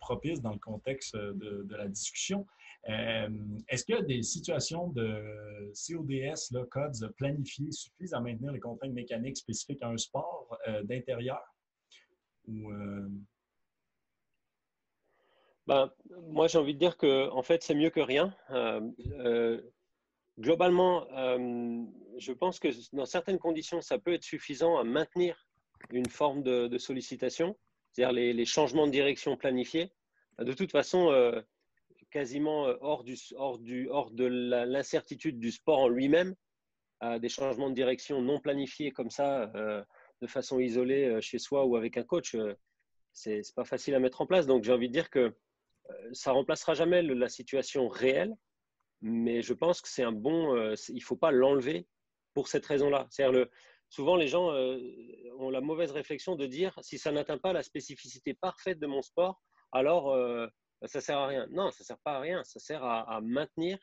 propice dans le contexte de, la discussion. Euh, est-ce qu'il y a des situations de CODS, là, codes planifiés, suffisent à maintenir les contraintes mécaniques spécifiques à un sport d'intérieur? Ben, moi, j'ai envie de dire que en fait, c'est mieux que rien. globalement, je pense que dans certaines conditions, ça peut être suffisant à maintenir une forme de, sollicitation. c'est-à-dire les, changements de direction planifiés. De toute façon, quasiment hors, du, hors, de l'incertitude du sport en lui-même, des changements de direction non planifiés comme ça, de façon isolée chez soi ou avec un coach, c'est pas facile à mettre en place. Donc j'ai envie de dire que ça remplacera jamais la situation réelle, mais je pense que c'est un bon. il faut pas l'enlever pour cette raison-là. C'est-à-dire souvent les gens ont la mauvaise réflexion de dire si ça n'atteint pas la spécificité parfaite de mon sport, alors ça sert à rien. Non, ça sert pas à rien. Ça sert à, maintenir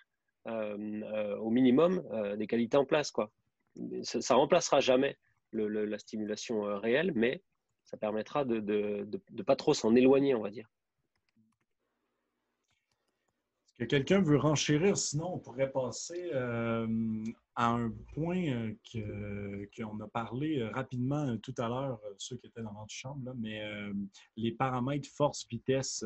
au minimum des qualités en place. Ça, ne remplacera jamais la stimulation réelle, mais ça permettra de ne pas trop s'en éloigner, on va dire. Est-ce que quelqu'un veut renchérir? Sinon, on pourrait passer euh, à un point euh, qu'on a parlé euh, rapidement tout à l'heure, ceux qui étaient dans notre chambre, mais les paramètres force-vitesse,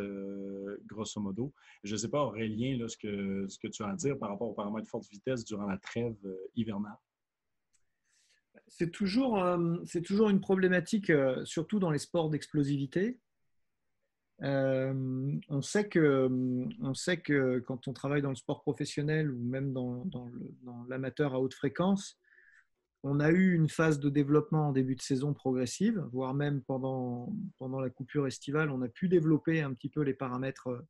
grosso modo. Je ne sais pas, Aurélien, là, ce, que, ce que tu as à dire par rapport aux paramètres force-vitesse durant la trêve hivernale. C'est toujours, c'est toujours une problématique, surtout dans les sports d'explosivité. Euh, on, sait que, quand on travaille dans le sport professionnel ou même dans, l'amateur à haute fréquence, on a eu une phase de développement en début de saison progressive, voire même pendant, la coupure estivale, on a pu développer un petit peu les paramètres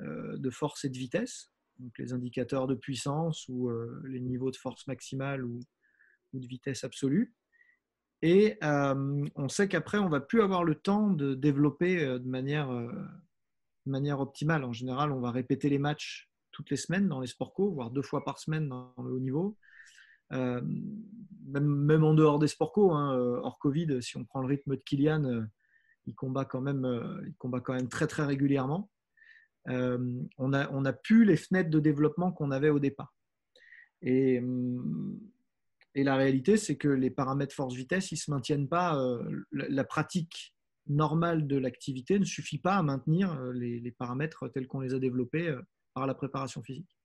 euh, de force et de vitesse, donc les indicateurs de puissance ou euh, les niveaux de force maximale ou de vitesse absolue. Et euh, on sait qu'après, on va plus avoir le temps de développer euh, de manière, euh, manière optimale. En général, on va répéter les matchs toutes les semaines dans les sports co, voire deux fois par semaine dans le haut niveau. même, en dehors des sports co, hein, hors Covid, si on prend le rythme de Kylian, il, combat quand même, il combat quand même très très régulièrement. on n'a on a plus les fenêtres de développement qu'on avait au départ. Et hum, et la réalité, c'est que les paramètres force-vitesse, ils ne se maintiennent pas. Euh, la pratique normale de l'activité ne suffit pas à maintenir euh, les, paramètres tels qu'on les a développés euh, par la préparation physique.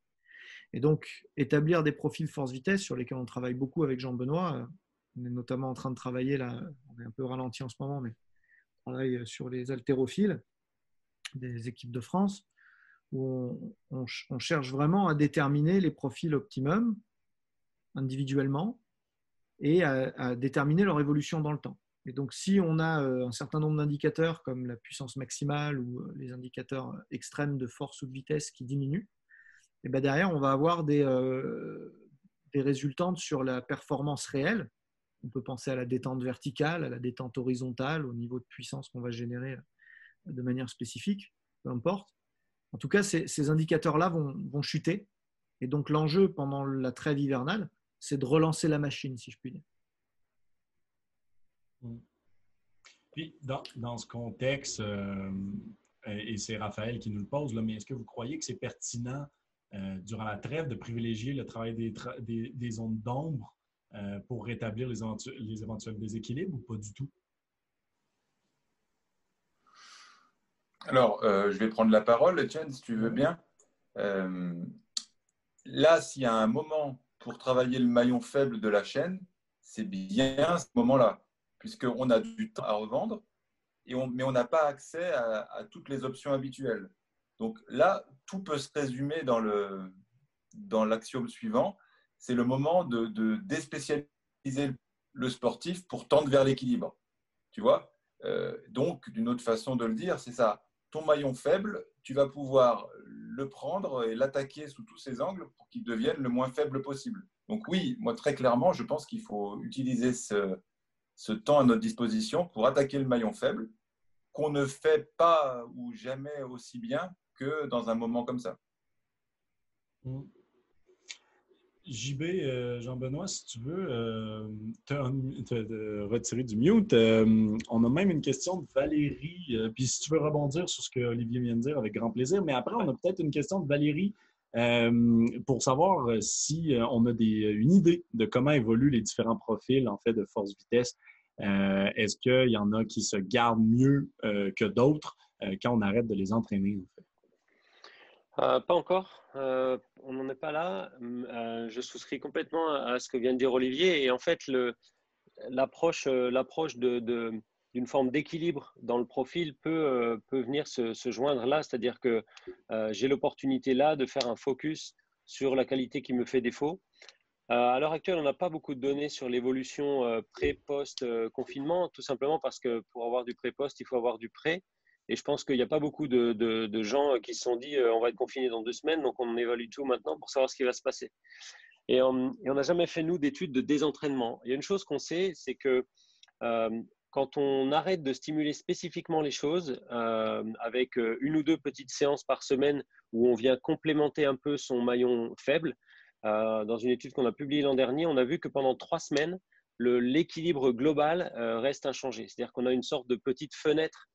Et donc, établir des profils force-vitesse sur lesquels on travaille beaucoup avec Jean-Benoît, on est notamment en train de travailler, là, on est un peu ralenti en ce moment, mais on travaille sur les haltérophiles des équipes de France, où on, on cherche vraiment à déterminer les profils optimum individuellement et à, déterminer leur évolution dans le temps. Et donc, si on a euh, un certain nombre d'indicateurs comme la puissance maximale ou euh, les indicateurs extrêmes de force ou de vitesse qui diminuent, et ben derrière, on va avoir des, euh, des résultantes sur la performance réelle. On peut penser à la détente verticale, à la détente horizontale, au niveau de puissance qu'on va générer de manière spécifique, peu importe. En tout cas, ces, ces indicateurs-là vont, vont chuter. Et donc, l'enjeu pendant la trêve hivernale, c'est de relancer la machine, si je puis dire. Mm. Puis, dans, ce contexte, euh, et c'est Raphaël qui nous le pose, là, mais est-ce que vous croyez que c'est pertinent euh, durant la trêve de privilégier le travail des, des, zones d'ombre euh, pour rétablir les, les, éventuels déséquilibres ou pas du tout? Alors, je vais prendre la parole, Etienne, si tu veux bien. là, s'il y a un moment pour travailler le maillon faible de la chaîne, c'est bien ce moment-là, puisqu'on a du temps à revendre, et on, mais on n'a pas accès à, toutes les options habituelles. Donc là, tout peut se résumer dans, le, dans l'axiome suivant, c'est le moment de, de, déspécialiser le sportif pour tendre vers l'équilibre. Tu vois? Euh, Donc, d'une autre façon de le dire, c'est ça. Ton maillon faible, tu vas pouvoir le prendre et l'attaquer sous tous ses angles pour qu'il devienne le moins faible possible. Donc oui, moi très clairement, je pense qu'il faut utiliser ce, temps à notre disposition pour attaquer le maillon faible, qu'on ne fait pas ou jamais aussi bien que dans un moment comme ça. Mmh. JB, euh, Jean-Benoît, si tu veux euh, te, retirer du mute, euh, on a même une question de Valérie. puis si tu veux rebondir sur ce que Olivier vient de dire, avec grand plaisir. Mais après, on a peut-être une question de Valérie pour savoir si on a une idée de comment évoluent les différents profils en fait de force-vitesse. Est-ce qu'il y en a qui se gardent mieux que d'autres quand on arrête de les entraîner en fait? Pas encore. on n'en est pas là. je souscris complètement à ce que vient de dire Olivier. Et en fait, l'approche, d'une forme d'équilibre dans le profil peut, venir se, se joindre là, c'est-à-dire que j'ai l'opportunité là de faire un focus sur la qualité qui me fait défaut. à l'heure actuelle, on n'a pas beaucoup de données sur l'évolution pré-post-confinement, tout simplement parce que pour avoir du pré-post, il faut avoir du pré. Et je pense qu'il n'y a pas beaucoup de, gens qui se sont dit on va être confiné dans deux semaines, donc on évalue tout maintenant pour savoir ce qui va se passer. Et on n'a jamais fait, nous, d'études de désentraînement. Il y a une chose qu'on sait, c'est que quand on arrête de stimuler spécifiquement les choses euh, avec euh, une ou deux petites séances par semaine où on vient complémenter un peu son maillon faible, euh, dans une étude qu'on a publiée l'an dernier, on a vu que pendant trois semaines, l'équilibre global reste inchangé. C'est-à-dire qu'on a une sorte de petite fenêtre.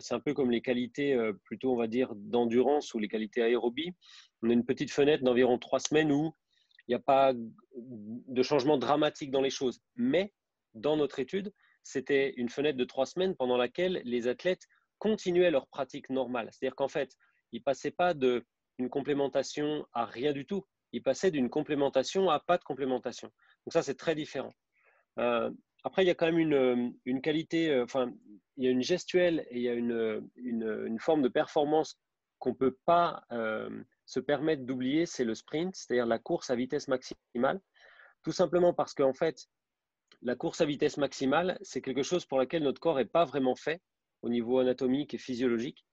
C'est un peu comme les qualités plutôt, on va dire, d'endurance ou les qualités aérobie. On a une petite fenêtre d'environ trois semaines où il n'y a pas de changement dramatique dans les choses. Mais dans notre étude, c'était une fenêtre de trois semaines pendant laquelle les athlètes continuaient leur pratique normale. C'est-à-dire qu'en fait, ils ne passaient pas d'une complémentation à rien du tout. Ils passaient d'une complémentation à pas de complémentation. Donc ça, c'est très différent. Euh, après, il y a quand même une, qualité, euh, enfin, il y a une gestuelle et il y a une, une, forme de performance qu'on ne peut pas euh, se permettre d'oublier, c'est le sprint, c'est-à-dire la course à vitesse maximale. Tout simplement parce qu'en fait, la course à vitesse maximale, c'est quelque chose pour laquelle notre corps n'est pas vraiment fait au niveau anatomique et physiologique.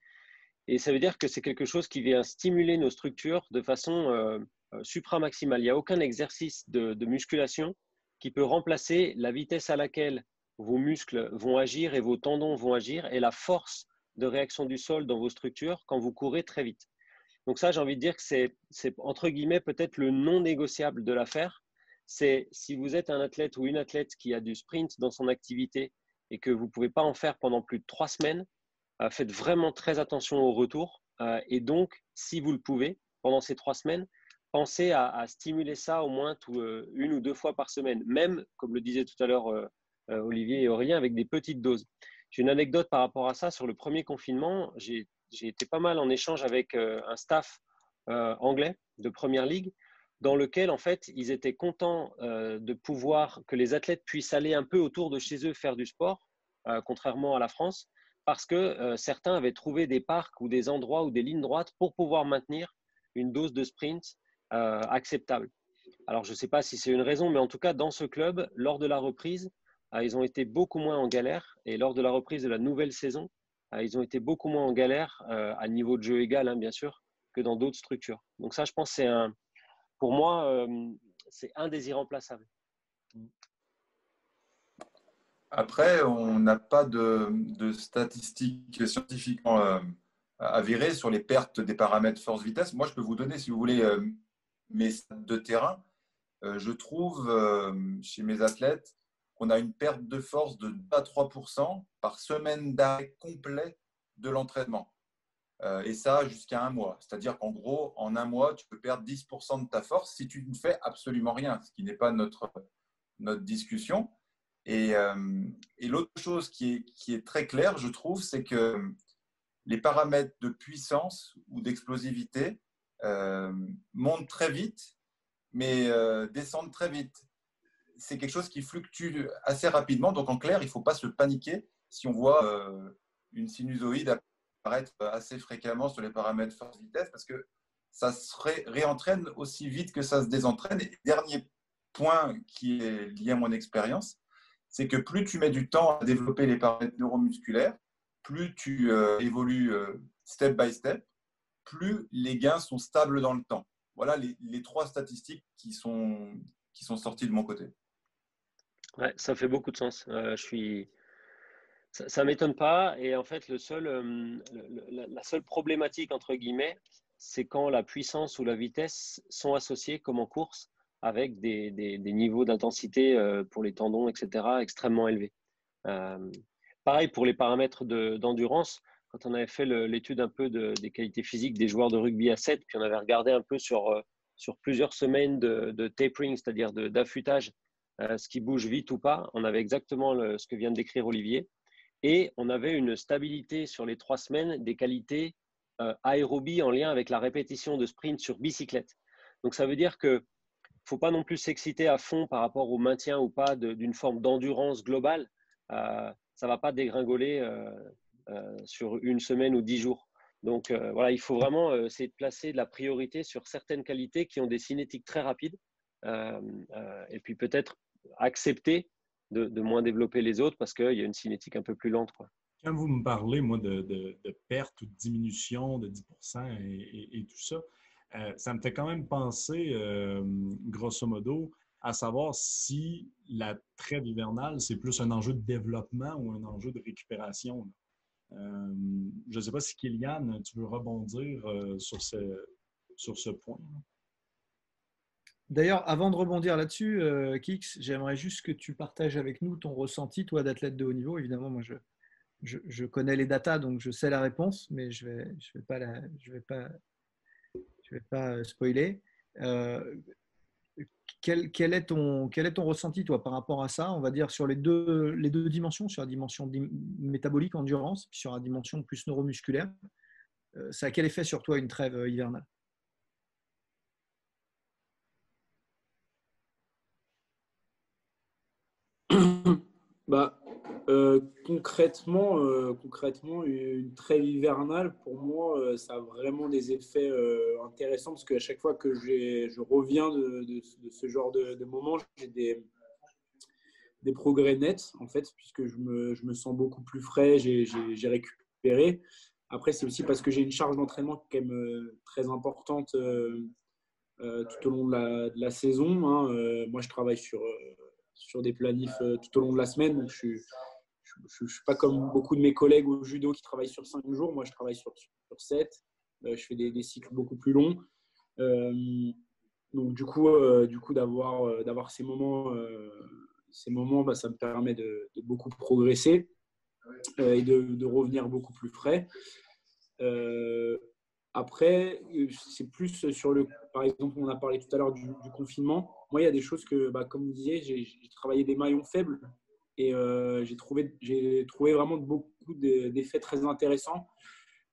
Et ça veut dire que c'est quelque chose qui vient stimuler nos structures de façon euh, euh, supramaximale. Il n'y a aucun exercice de, musculation qui peut remplacer la vitesse à laquelle vos muscles vont agir et vos tendons vont agir et la force de réaction du sol dans vos structures quand vous courez très vite. Donc ça, j'ai envie de dire que c'est entre guillemets peut-être le non négociable de l'affaire c'est si vous êtes un athlète ou une athlète qui a du sprint dans son activité et que vous ne pouvez pas en faire pendant plus de trois semaines, euh, faites vraiment très attention au retour. Euh, et donc, si vous le pouvez, pendant ces trois semaines, pensez à, stimuler ça au moins euh, une ou deux fois par semaine, même, comme le disait tout à l'heure Olivier et Aurélien, avec des petites doses. J'ai une anecdote par rapport à ça. Sur le premier confinement, j'ai été pas mal en échange avec un staff anglais de Première Ligue dans lequel, en fait, ils étaient contents euh, de pouvoir que les athlètes puissent aller un peu autour de chez eux faire du sport, euh, contrairement à la France, parce que euh, certains avaient trouvé des parcs ou des endroits ou des lignes droites pour pouvoir maintenir une dose de sprint acceptable. Alors, je ne sais pas si c'est une raison, mais en tout cas, dans ce club, lors de la reprise, ils ont été beaucoup moins en galère. Et lors de la reprise de la nouvelle saison, ils ont été beaucoup moins en galère, à niveau de jeu égal, hein, bien sûr, que dans d'autres structures. Donc ça, je pense, c'est un, pour moi, euh, c'est un des irremplaçables. Après, on n'a pas de, statistiques scientifiquement euh, avérées sur les pertes des paramètres force-vitesse. Moi, je peux vous donner, si vous voulez, euh, mes stats de terrain. je trouve chez mes athlètes qu'on a une perte de force de 2 à 3% par semaine d'arrêt complet de l'entraînement. Euh, et ça jusqu'à un mois. C'est-à-dire qu'en gros, en un mois, tu peux perdre 10% de ta force si tu ne fais absolument rien, ce qui n'est pas notre, notre discussion. Et, euh, l'autre chose qui est, qui est très claire, je trouve, c'est que les paramètres de puissance ou d'explosivité euh, montent très vite, mais descendent très vite. C'est quelque chose qui fluctue assez rapidement. Donc, en clair, il ne faut pas se paniquer si on voit une sinusoïde apparaître assez fréquemment sur les paramètres force-vitesse parce que ça se réentraîne aussi vite que ça se désentraîne. Et dernier point qui est lié à mon expérience, c'est que plus tu mets du temps à développer les paramètres neuromusculaires, plus tu euh, évolues euh, step by step, plus les gains sont stables dans le temps. Voilà les, trois statistiques qui sont, qui sont sorties de mon côté. Ouais, ça fait beaucoup de sens. Euh, je suis ça ne m'étonne pas. Et en fait, le seul, euh, la seule problématique, entre guillemets, c'est quand la puissance ou la vitesse sont associées, comme en course, avec des, des, niveaux d'intensité euh, pour les tendons, etc., extrêmement élevés. Pareil pour les paramètres d'endurance. Quand on avait fait l'étude un peu de, des qualités physiques des joueurs de rugby à 7, puis on avait regardé un peu sur, sur plusieurs semaines de, tapering, c'est-à-dire d'affûtage, ce qui bouge vite ou pas, on avait exactement ce que vient de décrire Olivier et on avait une stabilité sur les trois semaines des qualités euh, aérobie en lien avec la répétition de sprint sur bicyclette. Donc ça veut dire que faut pas non plus s'exciter à fond par rapport au maintien ou pas d'une forme d'endurance globale. Euh, ça va pas dégringoler sur une semaine ou dix jours. Donc voilà, il faut vraiment essayer de placer de la priorité sur certaines qualités qui ont des cinétiques très rapides et puis peut-être accepter de, moins développer les autres parce qu'il y a une cinétique un peu plus lente. Quand vous me parlez, moi, de, perte ou de diminution de 10% et, tout ça, euh, ça me fait quand même penser, euh, grosso modo, à savoir si la trêve hivernale, c'est plus un enjeu de développement ou un enjeu de récupération. Euh, je ne sais pas si Kylian, tu veux rebondir sur, ce, sur ce point. D'ailleurs, avant de rebondir là-dessus, euh, Kix, j'aimerais juste que tu partages avec nous ton ressenti, toi, d'athlète de haut niveau. Évidemment, moi, je, je, connais les datas, donc je sais la réponse, mais je ne vais, je vais, pas je vais, pas, je vais pas euh, spoiler. Euh, quel, est ton, quel est ton ressenti, toi, par rapport à ça On va dire sur les deux, les deux dimensions, sur la dimension métabolique, endurance, puis sur la dimension plus neuromusculaire. ça a quel effet sur toi une trêve hivernale? Bah, euh, concrètement, euh, concrètement, une trêve hivernale, pour moi, euh, ça a vraiment des effets intéressants parce qu'à chaque fois que je reviens de, ce genre de, moment, j'ai des, progrès nets, en fait, puisque je me, sens beaucoup plus frais, j'ai récupéré. Après, c'est aussi parce que j'ai une charge d'entraînement quand même très importante tout au long de la, saison. Hein. moi, je travaille sur sur des planifs tout au long de la semaine. Donc, je ne suis pas comme beaucoup de mes collègues au judo qui travaillent sur 5 jours. Moi, je travaille sur, sur 7. Euh, je fais des, cycles beaucoup plus longs. Euh, donc, du coup, coup d'avoir, d'avoir ces moments, ces moments bah, ça me permet de, beaucoup progresser et de, revenir beaucoup plus frais. Après, c'est plus sur le. Par exemple, on a parlé tout à l'heure du, confinement. Moi, il y a des choses que, bah, comme vous disiez, j'ai travaillé des maillons faibles et euh, j'ai trouvé, vraiment beaucoup d'effets très intéressants.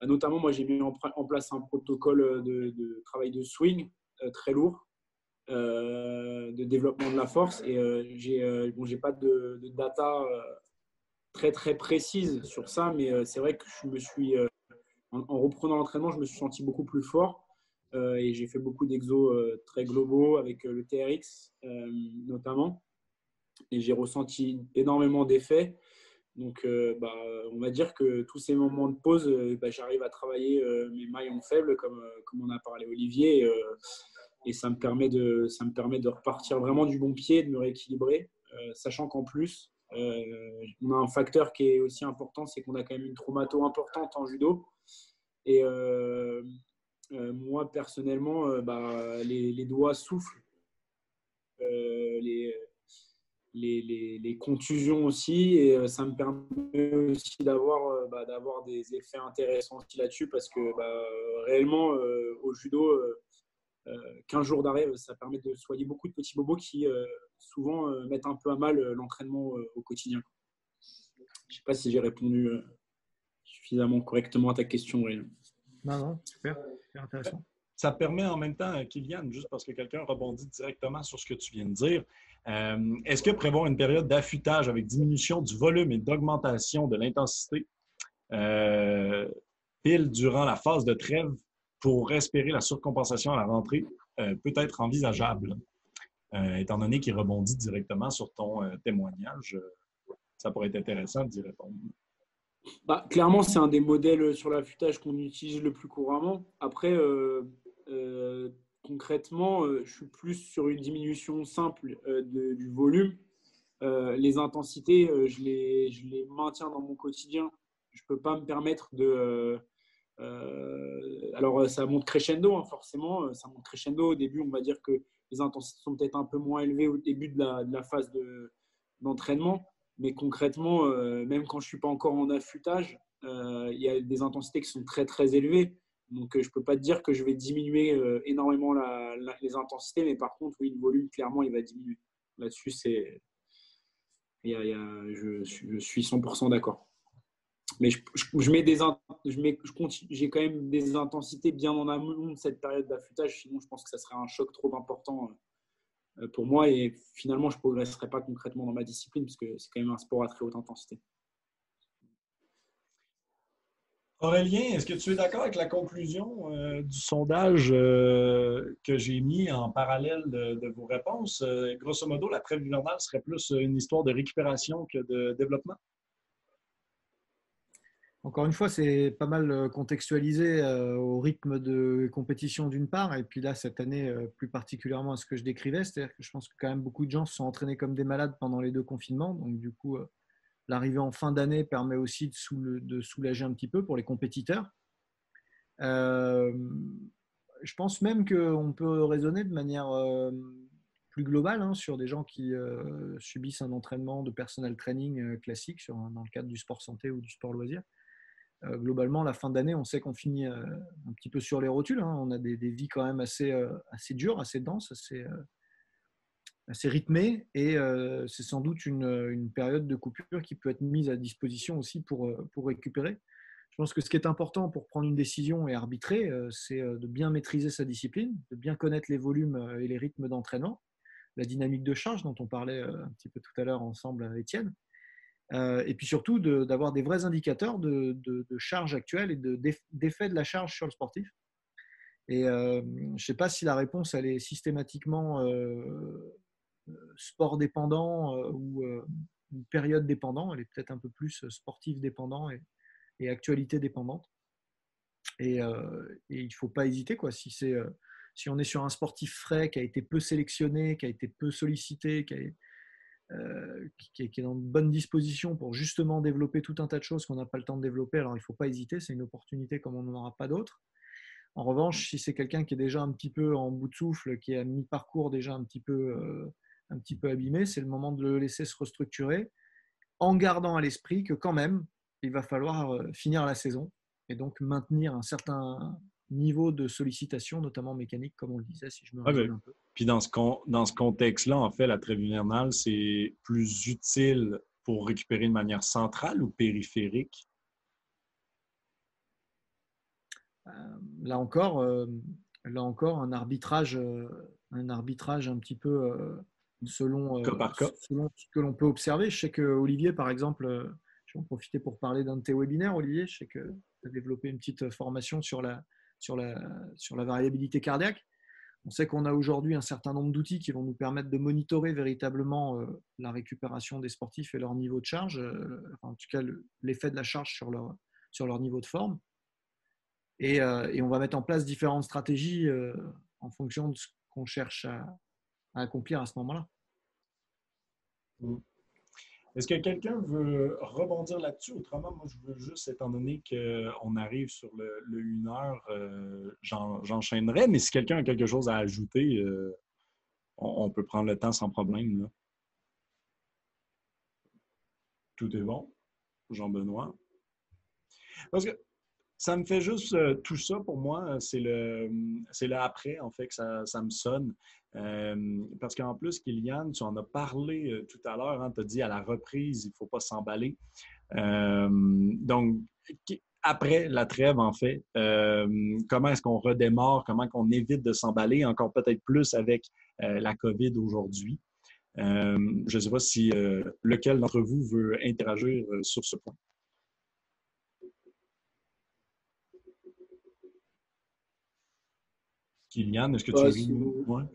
Notamment, moi, j'ai mis en, place un protocole de, travail de swing euh, très lourd, euh, de développement de la force. Et j'ai bon, pas de, data très très précise sur ça, mais c'est vrai que je me suis en, reprenant l'entraînement, je me suis senti beaucoup plus fort euh, et j'ai fait beaucoup d'exos euh, très globaux avec euh, le TRX notamment. Et j'ai ressenti énormément d'effets. Donc, bah, on va dire que tous ces moments de pause, bah, j'arrive à travailler mes maillons faibles, comme, comme on a parlé Olivier, et ça me, permet de, ça me permet de repartir vraiment du bon pied, de me rééquilibrer, sachant qu'en plus, on a un facteur qui est aussi important, c'est qu'on a quand même une traumato importante en judo. Et euh, euh, moi, personnellement, euh, bah, les, doigts soufflent. les, les, les, contusions aussi et ça me permet aussi d'avoir bah, d'avoir des effets intéressants là-dessus parce que bah, réellement au judo 15 jours d'arrêt ça permet de soigner beaucoup de petits bobos qui souvent mettent un peu à mal l'entraînement au quotidien je ne sais pas si j'ai répondu suffisamment correctement à ta question. Non, non, super, intéressant. Ça permet en même temps, Kylian, juste parce que quelqu'un rebondit directement sur ce que tu viens de dire, euh, est-ce que prévoir une période d'affûtage avec diminution du volume et d'augmentation de l'intensité euh, pile durant la phase de trêve pour espérer la surcompensation à la rentrée euh, peut être envisageable? étant donné qu'il rebondit directement sur ton témoignage, ça pourrait être intéressant d'y répondre. Bah, clairement, c'est un des modèles sur l'affûtage qu'on utilise le plus couramment. Après, euh, concrètement, euh, je suis plus sur une diminution simple du volume. les intensités, je les, maintiens dans mon quotidien. Je ne peux pas me permettre de... alors, ça monte crescendo, hein, forcément. Ça monte crescendo. Au début, on va dire que les intensités sont peut-être un peu moins élevées au début de la, phase d'entraînement. Mais concrètement, euh, même quand je ne suis pas encore en affûtage, euh, il y a des intensités qui sont très très élevées. Donc euh, je ne peux pas te dire que je vais diminuer énormément les intensités, mais par contre, oui, le volume, clairement, il va diminuer. Là-dessus, c'est, je, suis 100% d'accord. Mais je, mets des, je mets, j'ai quand même des intensités bien en amont de cette période d'affûtage, sinon je pense que ça serait un choc trop important euh, pour moi et finalement je ne progresserai pas concrètement dans ma discipline parce que c'est quand même un sport à très haute intensité. Aurélien, est-ce que tu es d'accord avec la conclusion euh, du sondage euh, que j'ai mis en parallèle de, vos réponses? Euh, grosso modo, la trêve hivernale serait plus une histoire de récupération que de développement? Encore une fois, c'est pas mal contextualisé au rythme de compétition d'une part, et puis là, cette année, plus particulièrement à ce que je décrivais, c'est-à-dire que je pense que quand même beaucoup de gens se sont entraînés comme des malades pendant les deux confinements, donc du coup, L'arrivée en fin d'année permet aussi de, soulager un petit peu pour les compétiteurs. Euh, je pense même qu'on peut raisonner de manière euh, plus globale hein, sur des gens qui euh, subissent un entraînement de personnel training classique dans le cadre du sport santé ou du sport loisir. globalement, la fin d'année, on sait qu'on finit un petit peu sur les rotules. Hein. On a des, vies quand même assez, assez dures, assez denses, assez rythmé et euh, c'est sans doute une, période de coupure qui peut être mise à disposition aussi pour, euh, pour récupérer. Je pense que ce qui est important pour prendre une décision et arbitrer, euh, c'est de bien maîtriser sa discipline, de bien connaître les volumes et les rythmes d'entraînement, la dynamique de charge dont on parlait un petit peu tout à l'heure ensemble Étienne, et puis surtout d'avoir des vrais indicateurs de, charge actuelle et d'effet de la charge sur le sportif. Et je ne sais pas si la réponse elle est systématiquement sport dépendant euh, ou euh, période dépendant. Elle est peut-être un peu plus sportive dépendant et, actualité dépendante. Et, euh, il ne faut pas hésiter. Quoi. Si, si on est sur un sportif frais qui a été peu sélectionné, qui a été peu sollicité, qui, est, qui, est, dans de bonnes dispositions pour justement développer tout un tas de choses qu'on n'a pas le temps de développer, alors il ne faut pas hésiter. C'est une opportunité comme on n'en aura pas d'autres. En revanche, si c'est quelqu'un qui est déjà un petit peu en bout de souffle, qui a mi-parcours déjà un petit peu un petit peu abîmé, c'est le moment de le laisser se restructurer en gardant à l'esprit que quand même, il va falloir euh, finir la saison et donc maintenir un certain niveau de sollicitation, notamment mécanique, comme on le disait, si je me rappelle un peu. Puis dans ce, dans ce contexte-là, en fait, la trêve hivernale, c'est plus utile pour récupérer de manière centrale ou périphérique? Euh, là encore, euh, là encore, un arbitrage, un arbitrage un petit peu selon, euh, selon ce que l'on peut observer. Je sais que Olivier, par exemple, euh, je vais en profiter pour parler d'un de tes webinaires, Olivier. Je sais que tu as développé une petite formation sur la, sur la, sur la variabilité cardiaque. On sait qu'on a aujourd'hui un certain nombre d'outils qui vont nous permettre de monitorer véritablement euh, la récupération des sportifs et leur niveau de charge, en tout cas l'effet de la charge sur leur, sur leur niveau de forme. Et, et on va mettre en place différentes stratégies en fonction de ce qu'on cherche à, à accomplir à ce moment-là. Mm. Est-ce que quelqu'un veut rebondir là-dessus? Autrement, moi, je veux juste, étant donné qu'on arrive sur le, 1 heure, euh, j'enchaînerai. Mais si quelqu'un a quelque chose à ajouter, euh, on, peut prendre le temps sans problème. Tout est bon. Jean-Benoît? Parce que ça me fait juste euh, tout ça pour moi, c'est le, c'est le après, en fait, que ça, ça me sonne. Euh, parce qu'en plus, Kylian, tu en as parlé euh, tout à l'heure, hein, tu as dit à la reprise, il ne faut pas s'emballer. donc, après la trêve, en fait, comment est-ce qu'on redémarre, comment qu'on évite de s'emballer, encore peut-être plus avec la COVID aujourd'hui. je ne sais pas si lequel d'entre vous veut interagir sur ce point. Kylian, est-ce que tu as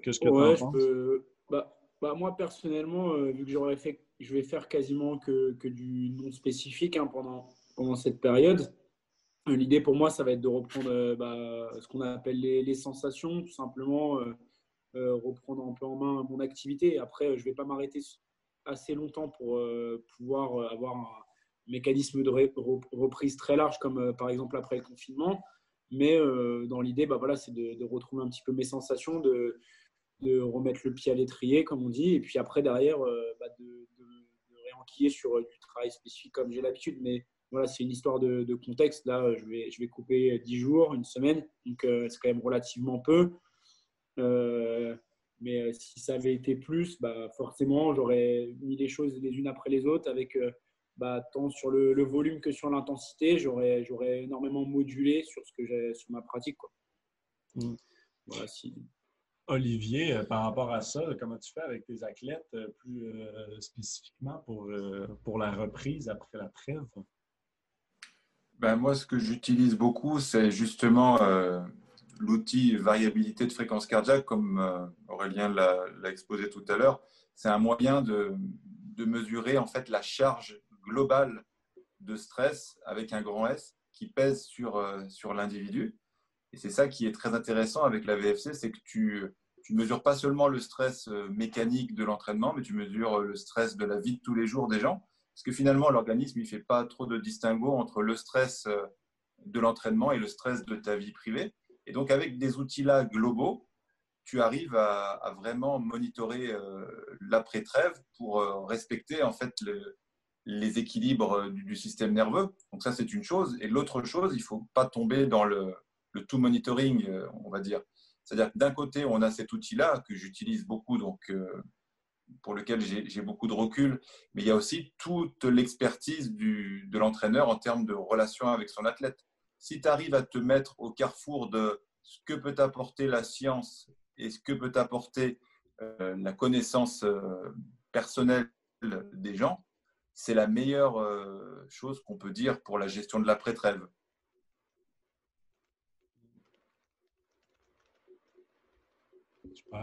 Qu'est-ce que tu penses? Bah, bah, moi, personnellement, euh, vu que j'aurais fait, je vais faire quasiment que, que du non spécifique hein, pendant, pendant cette période. Euh, l'idée pour moi, ça va être de reprendre euh, bah, ce qu'on appelle les, les, sensations, tout simplement reprendre un peu en main mon activité. Après, je ne vais pas m'arrêter assez longtemps pour pouvoir avoir un mécanisme de reprise très large, comme par exemple après le confinement. Mais euh, dans l'idée, bah, voilà, c'est de, retrouver un petit peu mes sensations, de, de remettre le pied à l'étrier, comme on dit, et puis après, derrière, euh, bah, de, réenquiller sur euh, du travail spécifique comme j'ai l'habitude. Mais voilà, c'est une histoire de, contexte. Là, je vais, je vais couper 10 jours, une semaine, donc c'est quand même relativement peu. mais si ça avait été plus, bah, forcément, j'aurais mis les choses les unes après les autres avec bah, tant sur le, volume que sur l'intensité, j'aurais, j'aurais énormément modulé sur ce que j'ai sur ma pratique. Quoi. Mm. Olivier, euh, par rapport à ça, comment tu fais avec tes athlètes euh, plus euh, spécifiquement pour, pour la reprise après la trêve? ben, Moi, ce que j'utilise beaucoup, c'est justement euh, l'outil variabilité de fréquence cardiaque, comme Aurélien l'a exposé tout à l'heure. C'est un moyen de, de, mesurer en fait la charge globale de stress avec un grand S qui pèse sur, euh, sur l'individu. Et c'est ça qui est très intéressant avec la VFC, c'est que tu ne mesures pas seulement le stress mécanique de l'entraînement, mais tu mesures le stress de la vie de tous les jours des gens. Parce que finalement, l'organisme, il ne fait pas trop de distinguo entre le stress euh, de l'entraînement et le stress de ta vie privée. Et donc, avec des outils-là globaux, tu arrives à, vraiment monitorer euh, l'après-trêve pour euh, respecter en fait les équilibres du, système nerveux. Donc ça, c'est une chose. Et l'autre chose, il ne faut pas tomber dans le, le tout monitoring, on va dire. C'est-à-dire que d'un côté, on a cet outil-là que j'utilise beaucoup, donc pour lequel j'ai beaucoup de recul, mais il y a aussi toute l'expertise de l'entraîneur en termes de relation avec son athlète. Si tu arrives à te mettre au carrefour de ce que peut apporter la science et ce que peut apporter euh, la connaissance euh, personnelle des gens, c'est la meilleure euh, chose qu'on peut dire pour la gestion de l'après-trêve.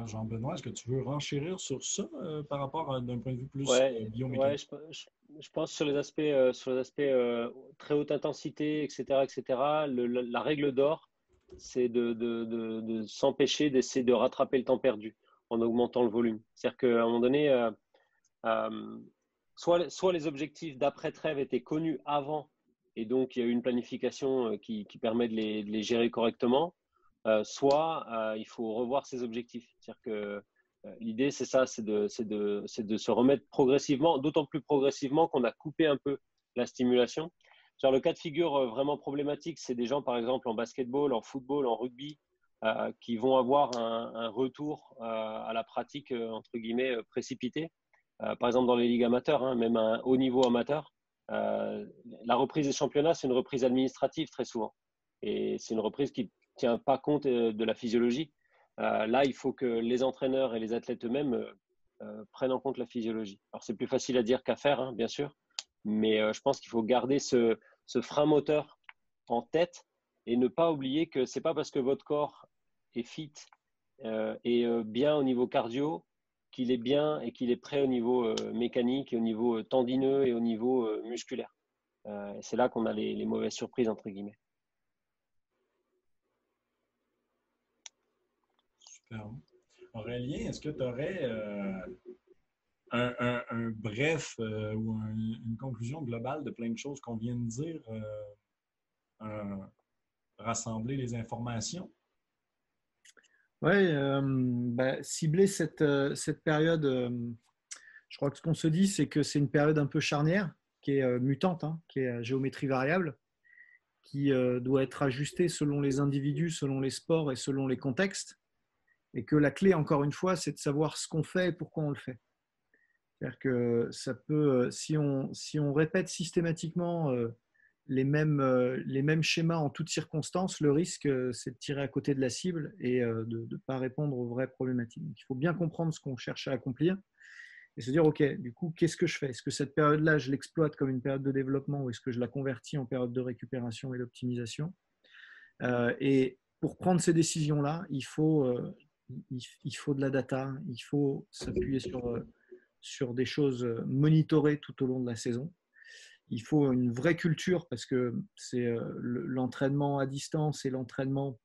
Jean-Benoît, est-ce que tu veux renchérir sur ça euh, par rapport à d'un point de vue plus ouais, euh, je, pense sur les aspects, euh, sur les aspects très haute intensité, etc., etc. la, règle d'or, c'est de, de, de, s'empêcher d'essayer de rattraper le temps perdu en augmentant le volume. C'est-à-dire qu'à un moment donné, soit, les objectifs d'après-trêve étaient connus avant, et donc il y a eu une planification qui, qui permet de les, gérer correctement, euh, soit euh, il faut revoir ses objectifs. C'est-à-dire que euh, l'idée, c'est ça, c'est de, se remettre progressivement, d'autant plus progressivement qu'on a coupé un peu la stimulation. Genre, le cas de figure vraiment problématique, c'est des gens, par exemple, en basketball, en football, en rugby, qui vont avoir un, retour à la pratique, entre guillemets, précipité. Par exemple, dans les ligues amateurs, hein, même un haut niveau amateur, la reprise des championnats, c'est une reprise administrative très souvent. Et c'est une reprise qui tient pas compte euh, de la physiologie. Euh, là, il faut que les entraîneurs et les athlètes eux-mêmes euh, prennent en compte la physiologie. Alors, c'est plus facile à dire qu'à faire, hein, bien sûr, mais je pense qu'il faut garder ce, frein moteur en tête et ne pas oublier que c'est pas parce que votre corps est fit et bien au niveau cardio qu'il est bien et qu'il est prêt au niveau mécanique, et au niveau tendineux et au niveau musculaire. c'est là qu'on a les, mauvaises surprises, entre guillemets. Aurélien, est-ce que tu aurais euh, un, bref euh, ou une conclusion globale de plein de choses qu'on vient de dire, euh, rassembler les informations? Oui, ben, cibler cette, cette période, je crois que ce qu'on se dit, c'est que c'est une période un peu charnière, qui est mutante, hein, qui est à géométrie variable, qui doit être ajustée selon les individus, selon les sports et selon les contextes et que la clé, encore une fois, c'est de savoir ce qu'on fait et pourquoi on le fait. C'est-à-dire que ça peut, euh, si on, si on répète systématiquement euh, les mêmes, euh, les mêmes schémas en toutes circonstances, le risque, c'est de tirer à côté de la cible et de ne pas répondre aux vraies problématiques. il faut bien comprendre ce qu'on cherche à accomplir et se dire, OK, du coup, qu'est-ce que je fais? Est-ce que cette période-là, je l'exploite comme une période de développement ou est-ce que je la convertis en période de récupération et d'optimisation? Et pour prendre ces décisions-là, il faut il, faut de la data, il faut s'appuyer sur, euh, sur des choses euh, monitorées tout au long de la saison. Il faut une vraie culture parce que c'est euh, l'entraînement à distance et l'entraînement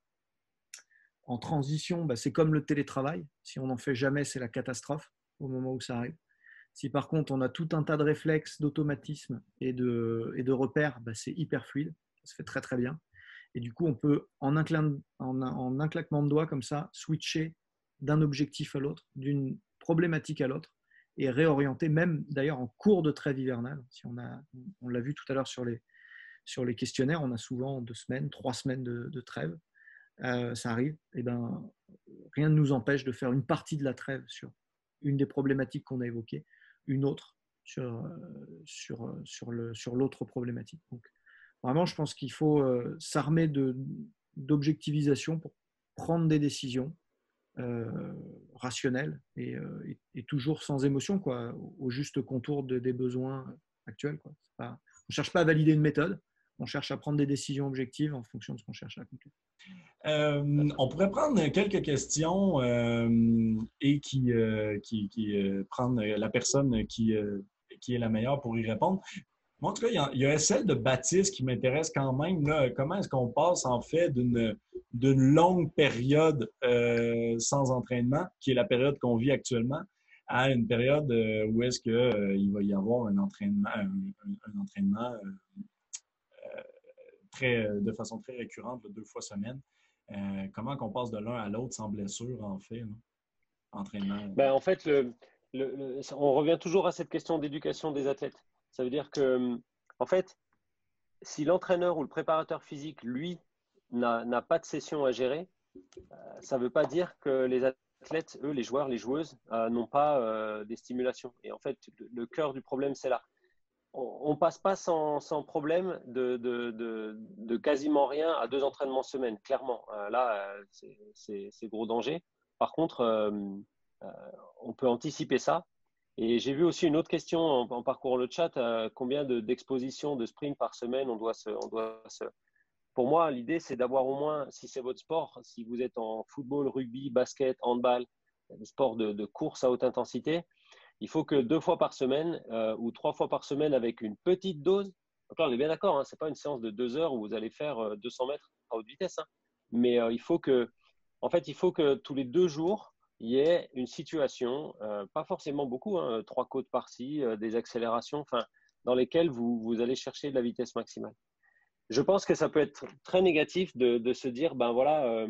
en transition, bah, c'est comme le télétravail. Si on n'en fait jamais, c'est la catastrophe au moment où ça arrive. Si par contre on a tout un tas de réflexes, d'automatismes et de, et de repères, bah, c'est hyper fluide. Ça se fait très très bien. Et du coup, on peut, en un, claquement de doigts comme ça, switcher d'un objectif à l'autre, d'une problématique à l'autre, et réorienter, même d'ailleurs en cours de trêve hivernale. Si on, on l'a vu tout à l'heure sur les, sur les questionnaires, on a souvent deux semaines, trois semaines de, trêve. Euh, ça arrive. Et eh ben, rien ne nous empêche de faire une partie de la trêve sur une des problématiques qu'on a évoquées, une autre sur, sur, sur, le, sur l'autre problématique. Donc, Vraiment, je pense qu'il faut euh, s'armer d'objectivisation pour prendre des décisions euh, rationnelles euh, et, toujours sans émotion, quoi, au juste contour des besoins actuels. Quoi. on ne cherche pas à valider une méthode, on cherche à prendre des décisions objectives en fonction de ce qu'on cherche à accomplir. Euh, on pourrait prendre quelques questions et qui, qui, prendre la personne qui, qui est la meilleure pour y répondre. Moi, en tout cas, il y, a, celle de Baptiste qui m'intéresse quand même. comment est-ce qu'on passe en fait d'une longue période sans entraînement, qui est la période qu'on vit actuellement, à une période où est-ce qu'il va y avoir un entraînement, euh, de façon très récurrente, deux fois semaine. Euh, comment qu'on passe de l'un à l'autre sans blessure, en fait, entraînement? Ben, en fait, on revient toujours à cette question d'éducation des athlètes. Ça veut dire que, en fait, si l'entraîneur ou le préparateur physique, lui, n'a pas de session à gérer, euh, ça ne veut pas dire que les athlètes, eux, les joueurs, les joueuses, n'ont pas des stimulations. Et en fait, le cœur du problème, c'est là on ne passe pas sans, problème de, quasiment rien à deux entraînements semaine, clairement. Euh, là, euh, c'est gros danger. Par contre, euh, on peut anticiper ça. Et j'ai vu aussi une autre question en, parcourant le chat, combien d'expositions de, sprint par semaine on doit se... On doit se... Pour moi, l'idée, c'est d'avoir au moins, si c'est votre sport, si vous êtes en football, rugby, basket, handball, des sports de course à haute intensité, il faut que deux fois par semaine euh, ou trois fois par semaine avec une petite dose. Donc là, on est bien d'accord, hein, ce n'est pas une séance de deux heures où vous allez faire 200 euh, mètres à haute vitesse. Hein. Mais euh, il faut que, en fait, il faut que tous les deux jours, il y ait une situation, pas forcément beaucoup, hein, trois côtes par-ci, des accélérations, enfin, dans lesquelles vous, allez chercher de la vitesse maximale. Je pense que ça peut être très négatif de, se dire, ben voilà,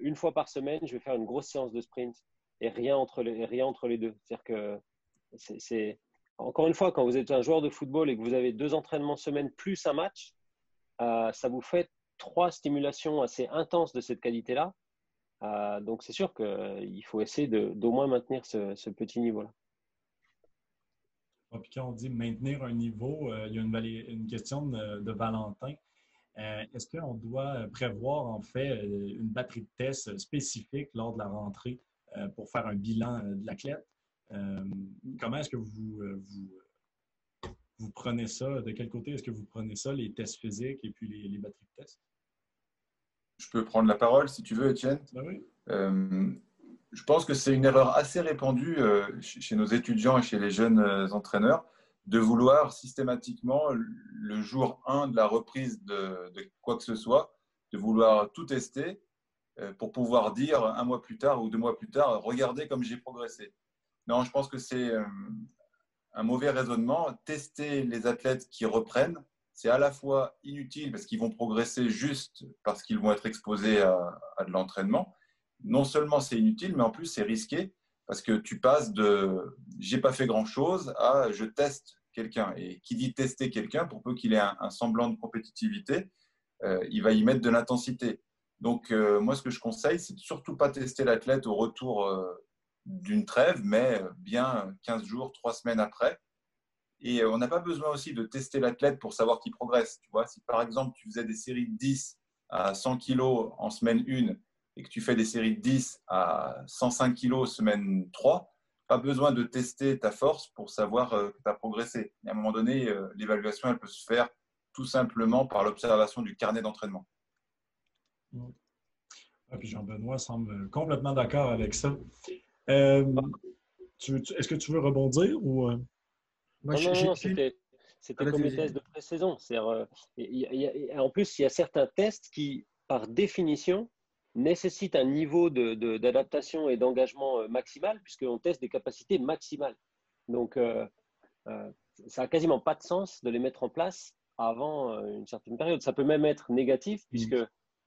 une fois par semaine, je vais faire une grosse séance de sprint et rien entre les, rien entre les deux. C'est-à-dire que c'est encore une fois, quand vous êtes un joueur de football et que vous avez deux entraînements semaine plus un match, euh, ça vous fait trois stimulations assez intenses de cette qualité-là. Euh, donc c'est sûr qu'il faut essayer d'au moins maintenir ce, petit niveau-là. quand on dit maintenir un niveau, euh, il y a une, question de, Valentin. Est-ce qu'on doit prévoir en fait une batterie de tests spécifique lors de la rentrée pour faire un bilan de l'athlète? Euh, comment est-ce que euh, vous, prenez ça? De quel côté est-ce que vous prenez ça, les tests physiques et puis les, batteries de tests? Je peux prendre la parole si tu veux, Étienne. Ben oui. Euh, je pense que c'est une erreur assez répandue chez nos étudiants et chez les jeunes entraîneurs de vouloir systématiquement, le jour 1 de la reprise de, de, quoi que ce soit, de vouloir tout tester pour pouvoir dire un mois plus tard ou deux mois plus tard, regardez comme j'ai progressé. Non, je pense que c'est euh, un mauvais raisonnement. Tester les athlètes qui reprennent, c'est à la fois inutile parce qu'ils vont progresser juste parce qu'ils vont être exposés à, de l'entraînement. Non seulement c'est inutile, mais en plus c'est risqué parce que tu passes de j'ai pas fait grand chose à je teste quelqu'un. Et qui dit tester quelqu'un, pour peu qu'il ait un, semblant de compétitivité, euh, il va y mettre de l'intensité. Donc, euh, moi, ce que je conseille, c'est de surtout pas tester l'athlète au retour d'une trêve, mais bien 15 jours, 3 semaines après. Et euh, on n'a pas besoin aussi de tester l'athlète pour savoir qu'il progresse. Tu vois, si par exemple tu faisais des séries de 10 à 100 kg en semaine 1 et que tu fais des séries de 10 à 105 kg semaine 3, pas besoin de tester ta force pour savoir euh, que tu as progressé. à un moment donné, euh, l'évaluation, elle peut se faire tout simplement par l'observation du carnet d'entraînement. Ah, puis Jean-Benoît semble complètement d'accord avec ça. Est-ce que tu veux rebondir ou euh? non, non, c'était comme les tests de pré-saison. Euh, en plus, il y a certains tests qui, par définition, nécessitent un niveau d'adaptation et d'engagement maximal, puisqu'on teste des capacités maximales. Donc, ça n'a quasiment pas de sens de les mettre en place avant une certaine période. Ça peut même être négatif, mmh. puisque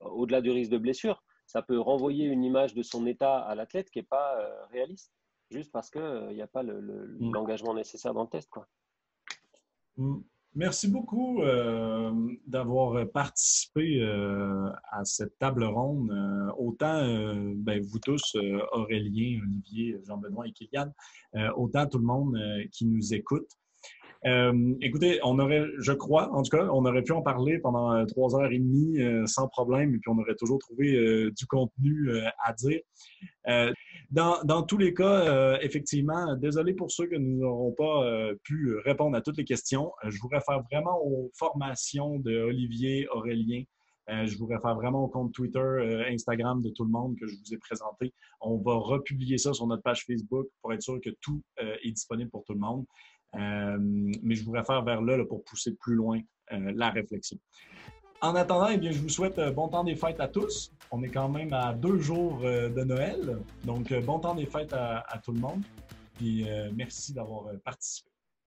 au-delà du risque de blessure, ça peut renvoyer une image de son état à l'athlète qui n'est pas euh, réaliste, juste parce qu'il n'y euh, a pas mm. l'engagement nécessaire dans le test. Quoi. Mm. Merci beaucoup euh, d'avoir participé à cette table ronde. autant ben, vous tous, Aurélien, Olivier, Jean-Benoît et Kylian, autant tout le monde qui nous écoute. Euh, écoutez, on aurait, je crois, en tout cas, on aurait pu en parler pendant euh, trois heures et demie sans problème, et puis on aurait toujours trouvé du contenu à dire. Dans, dans, tous les cas, effectivement, désolé pour ceux que nous n'aurons pas pu répondre à toutes les questions. je vous réfère vraiment aux formations de Olivier Aurélien euh, je vous réfère vraiment au compte Twitter, euh, Instagram de tout le monde que je vous ai présenté. On va republier ça sur notre page Facebook pour être sûr que tout euh, est disponible pour tout le monde. Mais je vous réfère vers là, pour pousser plus loin la réflexion. En attendant, eh bien, je vous souhaite bon temps des fêtes à tous. On est quand même à deux jours de Noël. Donc, bon temps des fêtes à tout le monde. Puis, merci d'avoir participé.